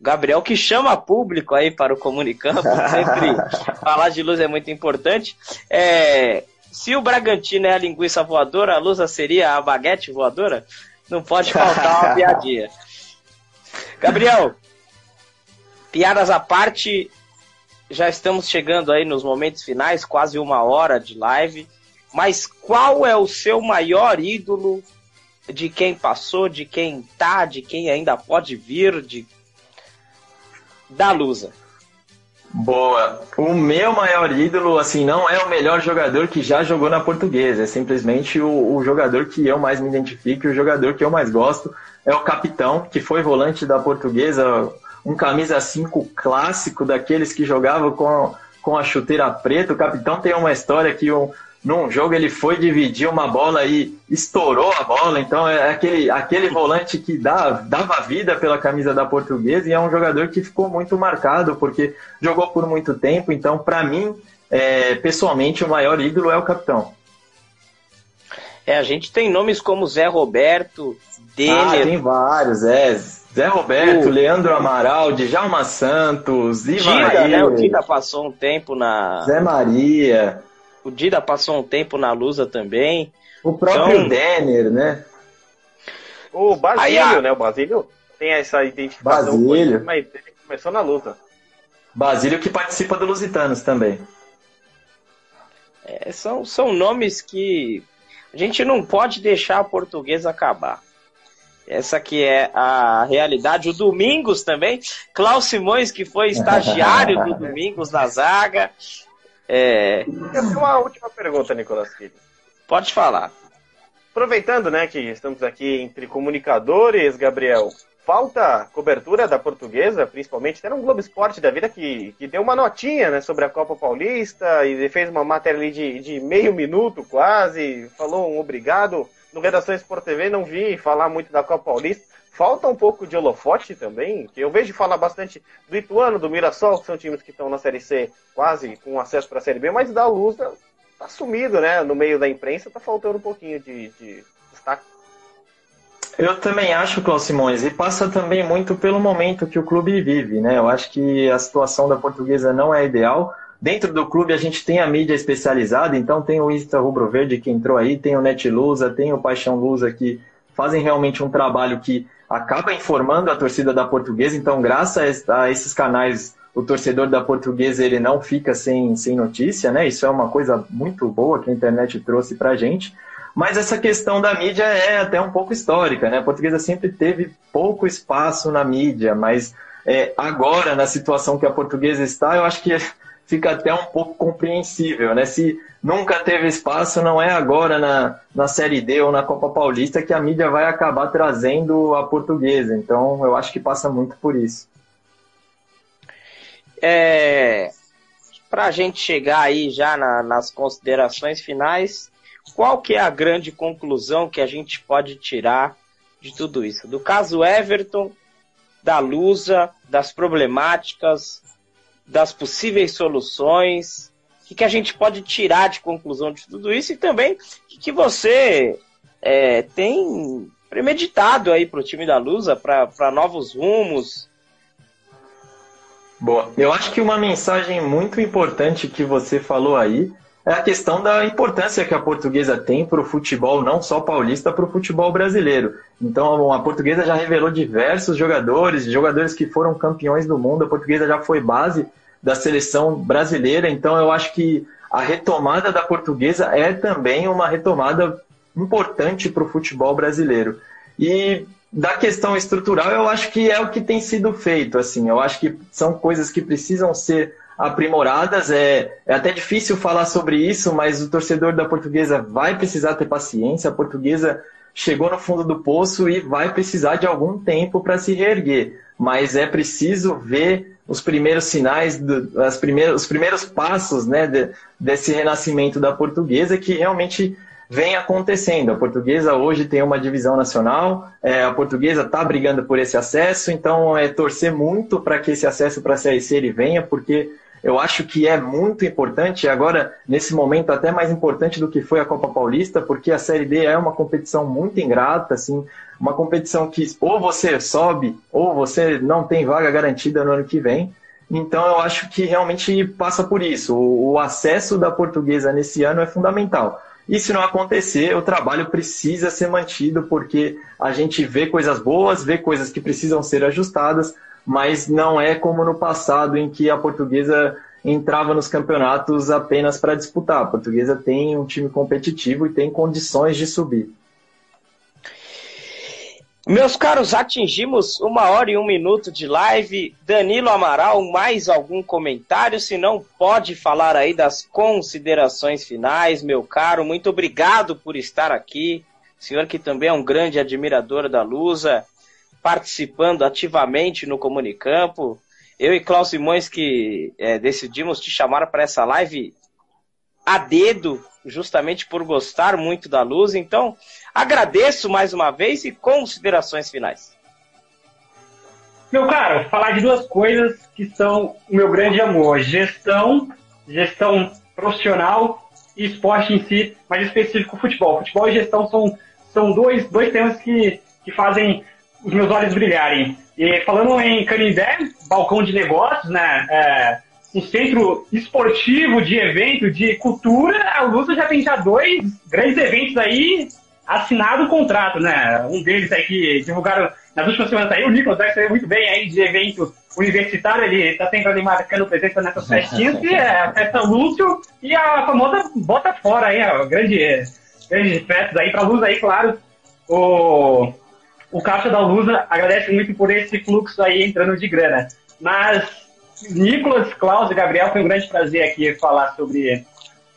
Gabriel que chama público aí para o Comunicampo, sempre falar de luz é muito importante. É, se o Bragantino é a linguiça voadora, a Lusa seria a baguete voadora? Não pode faltar uma piadinha. Gabriel, piadas à parte, já estamos chegando aí nos momentos finais, quase uma hora de live. Mas qual é o seu maior ídolo de quem passou, de quem tá, de quem ainda pode vir, de da Lusa? Boa. O meu maior ídolo, assim, não é o melhor jogador que já jogou na portuguesa, é simplesmente o, o jogador que eu mais me identifico, o jogador que eu mais gosto é o capitão, que foi volante da portuguesa, um camisa 5 clássico daqueles que jogavam com, com a chuteira preta. O capitão tem uma história que um, num jogo ele foi dividir uma bola e estourou a bola, então é aquele, aquele volante que dá, dava vida pela camisa da portuguesa e é um jogador que ficou muito marcado porque jogou por muito tempo, então para mim, é, pessoalmente, o maior ídolo é o capitão. É, a gente tem nomes como Zé Roberto, Denner. Ah, tem vários, é. Zé Roberto, o... Leandro Amaral, Djalma Santos, Dida, né? O Dida passou um tempo na. Zé Maria. O Dida passou um tempo na Lusa também. O próprio então... Denner, né? O Basílio, a... né? O Basílio tem essa identificação. Basílio. Mas ele começou na luta. Basílio que participa do Lusitanos também. É, são, são nomes que a gente não pode deixar a portuguesa acabar. Essa que é a realidade. O Domingos também. Klaus Simões, que foi estagiário do Domingos na zaga. É... Uma última pergunta, Nicolas Filho. Pode falar. Aproveitando, né, que estamos aqui entre comunicadores, Gabriel, falta cobertura da portuguesa, principalmente, tem um Globo Esporte da vida que, que deu uma notinha né, sobre a Copa Paulista e fez uma matéria ali de, de meio minuto quase, falou um obrigado. No Redações por TV não vi falar muito da Copa Paulista falta um pouco de holofote também, que eu vejo falar bastante do Ituano, do Mirassol, que são times que estão na Série C quase com acesso para a Série B, mas da Luz tá, tá sumido, né? No meio da imprensa tá faltando um pouquinho de, de destaque. Eu também acho, Cláudio Simões, e passa também muito pelo momento que o clube vive, né? Eu acho que a situação da portuguesa não é ideal. Dentro do clube a gente tem a mídia especializada, então tem o Insta Rubro Verde que entrou aí, tem o Net Lusa, tem o Paixão Lusa que fazem realmente um trabalho que acaba informando a torcida da portuguesa, então graças a esses canais o torcedor da portuguesa ele não fica sem, sem notícia, né? Isso é uma coisa muito boa que a internet trouxe para a gente. Mas essa questão da mídia é até um pouco histórica, né? A portuguesa sempre teve pouco espaço na mídia, mas é, agora, na situação que a portuguesa está, eu acho que fica até um pouco compreensível, né? Se nunca teve espaço, não é agora na, na Série D ou na Copa Paulista que a mídia vai acabar trazendo a portuguesa. Então, eu acho que passa muito por isso. É, Para a gente chegar aí já na, nas considerações finais, qual que é a grande conclusão que a gente pode tirar de tudo isso? Do caso Everton, da Lusa, das problemáticas, das possíveis soluções, o que, que a gente pode tirar de conclusão de tudo isso e também o que, que você é, tem premeditado aí para o time da Lusa, para novos rumos. Boa. Eu acho que uma mensagem muito importante que você falou aí é a questão da importância que a portuguesa tem para o futebol, não só paulista, para o futebol brasileiro. Então, a portuguesa já revelou diversos jogadores, jogadores que foram campeões do mundo. A portuguesa já foi base da seleção brasileira. Então, eu acho que a retomada da portuguesa é também uma retomada importante para o futebol brasileiro. E da questão estrutural, eu acho que é o que tem sido feito. Assim, eu acho que são coisas que precisam ser aprimoradas. É, é até difícil falar sobre isso, mas o torcedor da portuguesa vai precisar ter paciência. A portuguesa chegou no fundo do poço e vai precisar de algum tempo para se reerguer. Mas é preciso ver os primeiros sinais, do, as primeiras, os primeiros passos né, de, desse renascimento da portuguesa que realmente vem acontecendo. A portuguesa hoje tem uma divisão nacional, é, a portuguesa está brigando por esse acesso, então é torcer muito para que esse acesso para a Série C ele venha, porque eu acho que é muito importante, agora nesse momento até mais importante do que foi a Copa Paulista, porque a Série D é uma competição muito ingrata, assim, uma competição que ou você sobe ou você não tem vaga garantida no ano que vem. Então eu acho que realmente passa por isso. O, o acesso da portuguesa nesse ano é fundamental. E se não acontecer, o trabalho precisa ser mantido, porque a gente vê coisas boas, vê coisas que precisam ser ajustadas, mas não é como no passado, em que a portuguesa entrava nos campeonatos apenas para disputar. A portuguesa tem um time competitivo e tem condições de subir. Meus caros, atingimos uma hora e um minuto de live. Danilo Amaral, mais algum comentário? Se não, pode falar aí das considerações finais, meu caro. Muito obrigado por estar aqui. Senhor que também é um grande admirador da Lusa, participando ativamente no Comunicampo. Eu e Klaus Simões que é, decidimos te chamar para essa live a dedo, justamente por gostar muito da Luz. Então, Agradeço mais uma vez e considerações finais. Meu caro, falar de duas coisas que são o meu grande amor: gestão, gestão profissional e esporte em si, mais específico futebol. Futebol e gestão são, são dois, dois temas que, que fazem os meus olhos brilharem. E falando em Canindé, balcão de negócios, né? É, um centro esportivo de evento, de cultura, a Lusa já tem já dois grandes eventos aí assinado o contrato, né? Um deles aí que divulgaram nas últimas semanas aí, o Nicolas vai saber muito bem aí de evento universitário, ele tá sempre ali marcando presença nessas festinhas, que é a festa Lúcio e a famosa Bota Fora aí, a grande, grande festa aí pra Luz aí, claro. O, o Caixa da Lusa agradece muito por esse fluxo aí entrando de grana. Mas Nicolas, Klaus e Gabriel, foi um grande prazer aqui falar sobre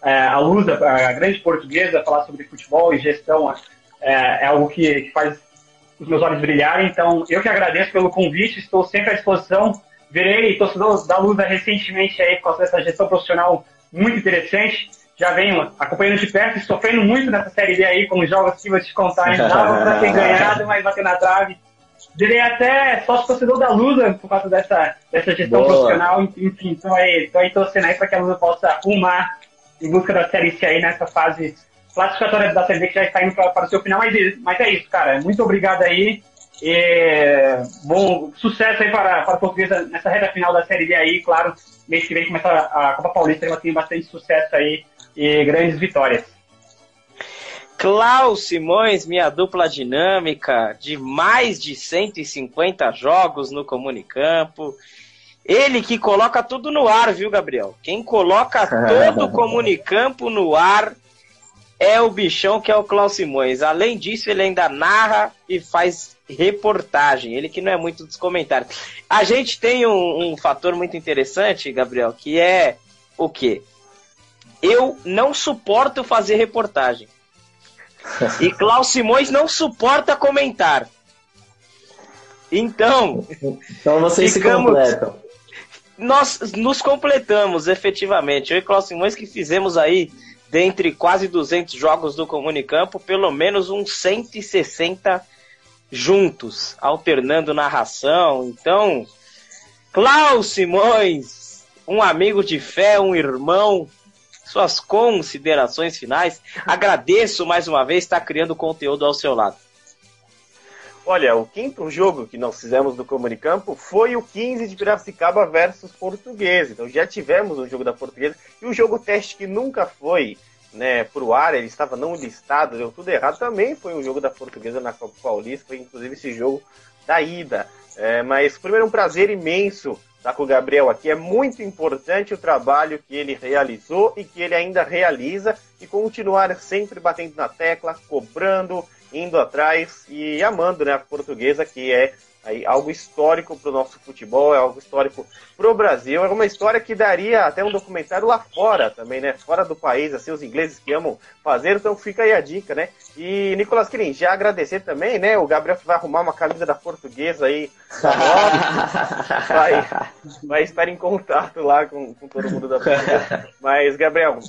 é, a Lusa, a grande portuguesa, falar sobre futebol e gestão é, é algo que, que, faz os meus olhos brilharem. Então, eu que agradeço pelo convite, estou sempre à disposição. Virei torcedor da Lusa recentemente aí por causa dessa gestão profissional muito interessante. Já venho acompanhando de perto e sofrendo muito nessa série B aí, com os jogos que vou te contar. Dava para ter ganhado, mas bateu na trave. Virei até sócio torcedor da Lusa por causa dessa, dessa gestão Boa. profissional. Enfim, estou aí, tô aí torcendo aí para que a Lusa possa arrumar em busca da Série C aí nessa fase classificatória da Série B que já está indo para, para o seu final. Mas, mas é isso, cara. Muito obrigado aí. Bom sucesso aí para, para a Portuguesa nessa reta final da Série B aí. Claro, mês que vem começa a, a Copa Paulista, ela tem bastante sucesso aí e grandes vitórias. Klaus Simões, minha dupla dinâmica de mais de 150 jogos no Comunicampo. Ele que coloca tudo no ar, viu, Gabriel? Quem coloca todo o comunicampo no ar é o bichão que é o Klaus Simões. Além disso, ele ainda narra e faz reportagem. Ele que não é muito dos comentários. A gente tem um, um fator muito interessante, Gabriel, que é o quê? Eu não suporto fazer reportagem. E Klaus Simões não suporta comentar. Então. Então vocês ficamos, se completam nós nos completamos, efetivamente. Eu e Cláudio Simões que fizemos aí, dentre quase 200 jogos do Comunicampo, pelo menos uns 160 juntos, alternando narração. Então, Cláudio Simões, um amigo de fé, um irmão, suas considerações finais. Agradeço mais uma vez estar criando conteúdo ao seu lado. Olha, o quinto jogo que nós fizemos do Comunicampo foi o 15 de Piracicaba versus Portuguesa. Então já tivemos o jogo da Portuguesa e o jogo teste que nunca foi né, pro ar, ele estava não listado, deu tudo errado, também foi um jogo da Portuguesa na Copa Paulista, foi inclusive esse jogo da ida. É, mas primeiro um prazer imenso estar com o Gabriel aqui. É muito importante o trabalho que ele realizou e que ele ainda realiza e continuar sempre batendo na tecla, cobrando, indo atrás e amando né, a portuguesa, que é aí, algo histórico para o nosso futebol, é algo histórico para o Brasil. É uma história que daria até um documentário lá fora também, né? Fora do país, assim, os ingleses que amam fazer, então fica aí a dica, né? E Nicolas Quirin, já agradecer também, né? O Gabriel vai arrumar uma camisa da portuguesa aí, vai, vai estar em contato lá com, com todo mundo da portuguesa. Mas, Gabriel,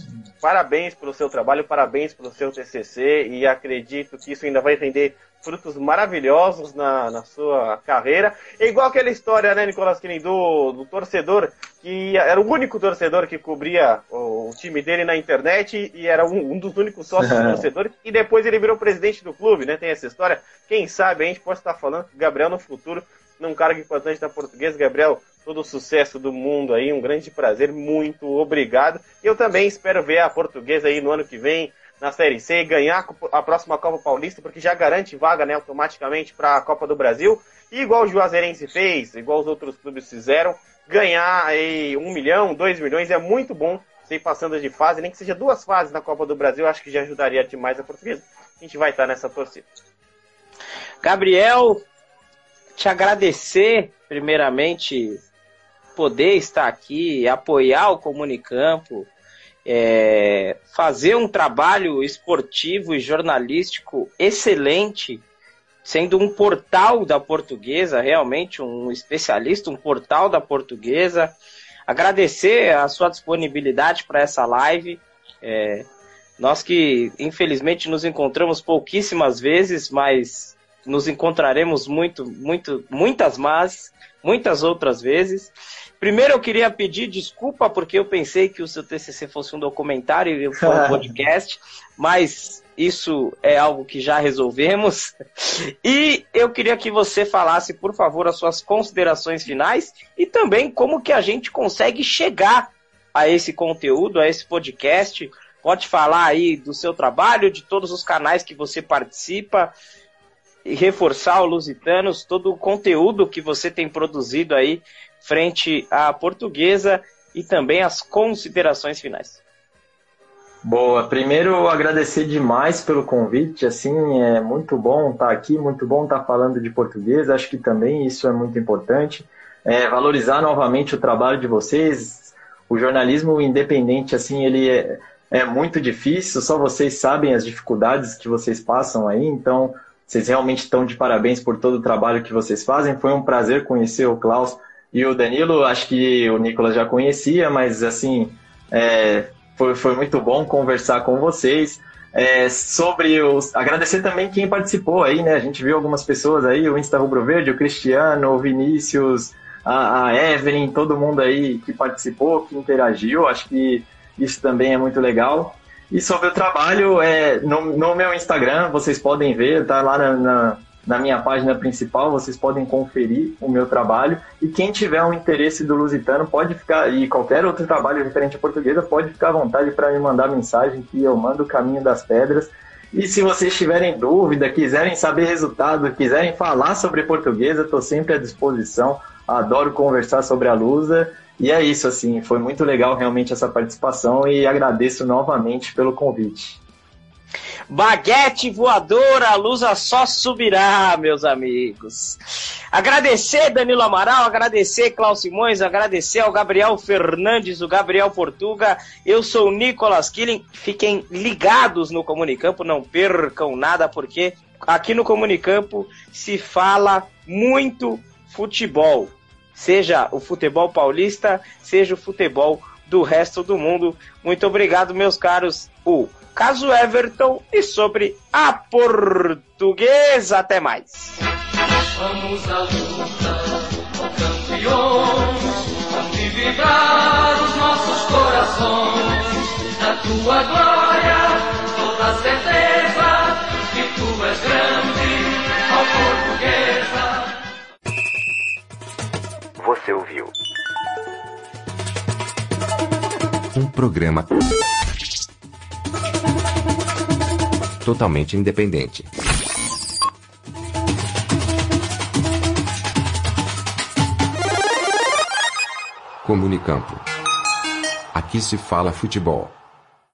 parabéns pelo seu trabalho, parabéns pelo seu TCC e acredito que isso ainda vai render frutos maravilhosos na, na sua carreira. É igual aquela história, né, Nicolas Kinin, do, do torcedor que era o único torcedor que cobria o, o time dele na internet e era um, um dos únicos sócios torcedores e depois ele virou presidente do clube, né? Tem essa história. Quem sabe a gente pode estar falando que o Gabriel no futuro num cargo importante da portuguesa. Gabriel, todo o sucesso do mundo aí, um grande prazer, muito obrigado. Eu também espero ver a portuguesa aí no ano que vem na Série C ganhar a próxima Copa Paulista, porque já garante vaga né, automaticamente para a Copa do Brasil. E igual o Juazeirense fez, igual os outros clubes fizeram, ganhar aí um milhão, dois milhões é muito bom. Sei passando de fase, nem que seja duas fases na Copa do Brasil, acho que já ajudaria demais a portuguesa. A gente vai estar nessa torcida. Gabriel, te agradecer, primeiramente, poder estar aqui, apoiar o Comunicampo, é, fazer um trabalho esportivo e jornalístico excelente, sendo um portal da portuguesa, realmente um especialista, um portal da portuguesa. Agradecer a sua disponibilidade para essa live. É, nós que infelizmente nos encontramos pouquíssimas vezes, mas nos encontraremos muito, muito, muitas mais, muitas outras vezes. Primeiro eu queria pedir desculpa porque eu pensei que o seu TCC fosse um documentário e foi um podcast, mas isso é algo que já resolvemos. E eu queria que você falasse, por favor, as suas considerações finais e também como que a gente consegue chegar a esse conteúdo, a esse podcast. Pode falar aí do seu trabalho, de todos os canais que você participa e reforçar o Lusitanos, todo o conteúdo que você tem produzido aí frente à portuguesa e também as considerações finais. Boa, primeiro agradecer demais pelo convite, assim, é muito bom estar aqui, muito bom estar falando de português, acho que também isso é muito importante, é, valorizar novamente o trabalho de vocês, o jornalismo independente, assim, ele é, é muito difícil, só vocês sabem as dificuldades que vocês passam aí, então vocês realmente estão de parabéns por todo o trabalho que vocês fazem, foi um prazer conhecer o Klaus e o Danilo, acho que o Nicolas já conhecia, mas assim, é, foi, foi muito bom conversar com vocês. É, sobre os. Agradecer também quem participou aí, né? A gente viu algumas pessoas aí, o Insta Rubro Verde, o Cristiano, o Vinícius, a, a Evelyn, todo mundo aí que participou, que interagiu. Acho que isso também é muito legal. E sobre o trabalho, é, no, no meu Instagram, vocês podem ver, tá lá na, na na minha página principal, vocês podem conferir o meu trabalho. E quem tiver um interesse do Lusitano pode ficar, e qualquer outro trabalho referente à portuguesa, pode ficar à vontade para me mandar mensagem que eu mando o caminho das pedras. E se vocês tiverem dúvida, quiserem saber resultado, quiserem falar sobre portuguesa, estou sempre à disposição. Adoro conversar sobre a Lusa. E é isso, assim, foi muito legal realmente essa participação e agradeço novamente pelo convite. Baguete voadora, a luz só subirá, meus amigos. Agradecer Danilo Amaral, agradecer Klaus Simões, agradecer ao Gabriel Fernandes, o Gabriel Portuga. Eu sou o Nicolas Killing. Fiquem ligados no Comunicampo, não percam nada, porque aqui no Comunicampo se fala muito futebol. Seja o futebol paulista, seja o futebol do resto do mundo. Muito obrigado, meus caros. O caso Everton e sobre a portuguesa. Até mais. Vamos à luta, campeões, vibrar os nossos corações. Na tua glória, toda certeza que tu és grande, ó portuguesa. Você ouviu? Um programa totalmente independente. Comunicampo. Aqui se fala futebol.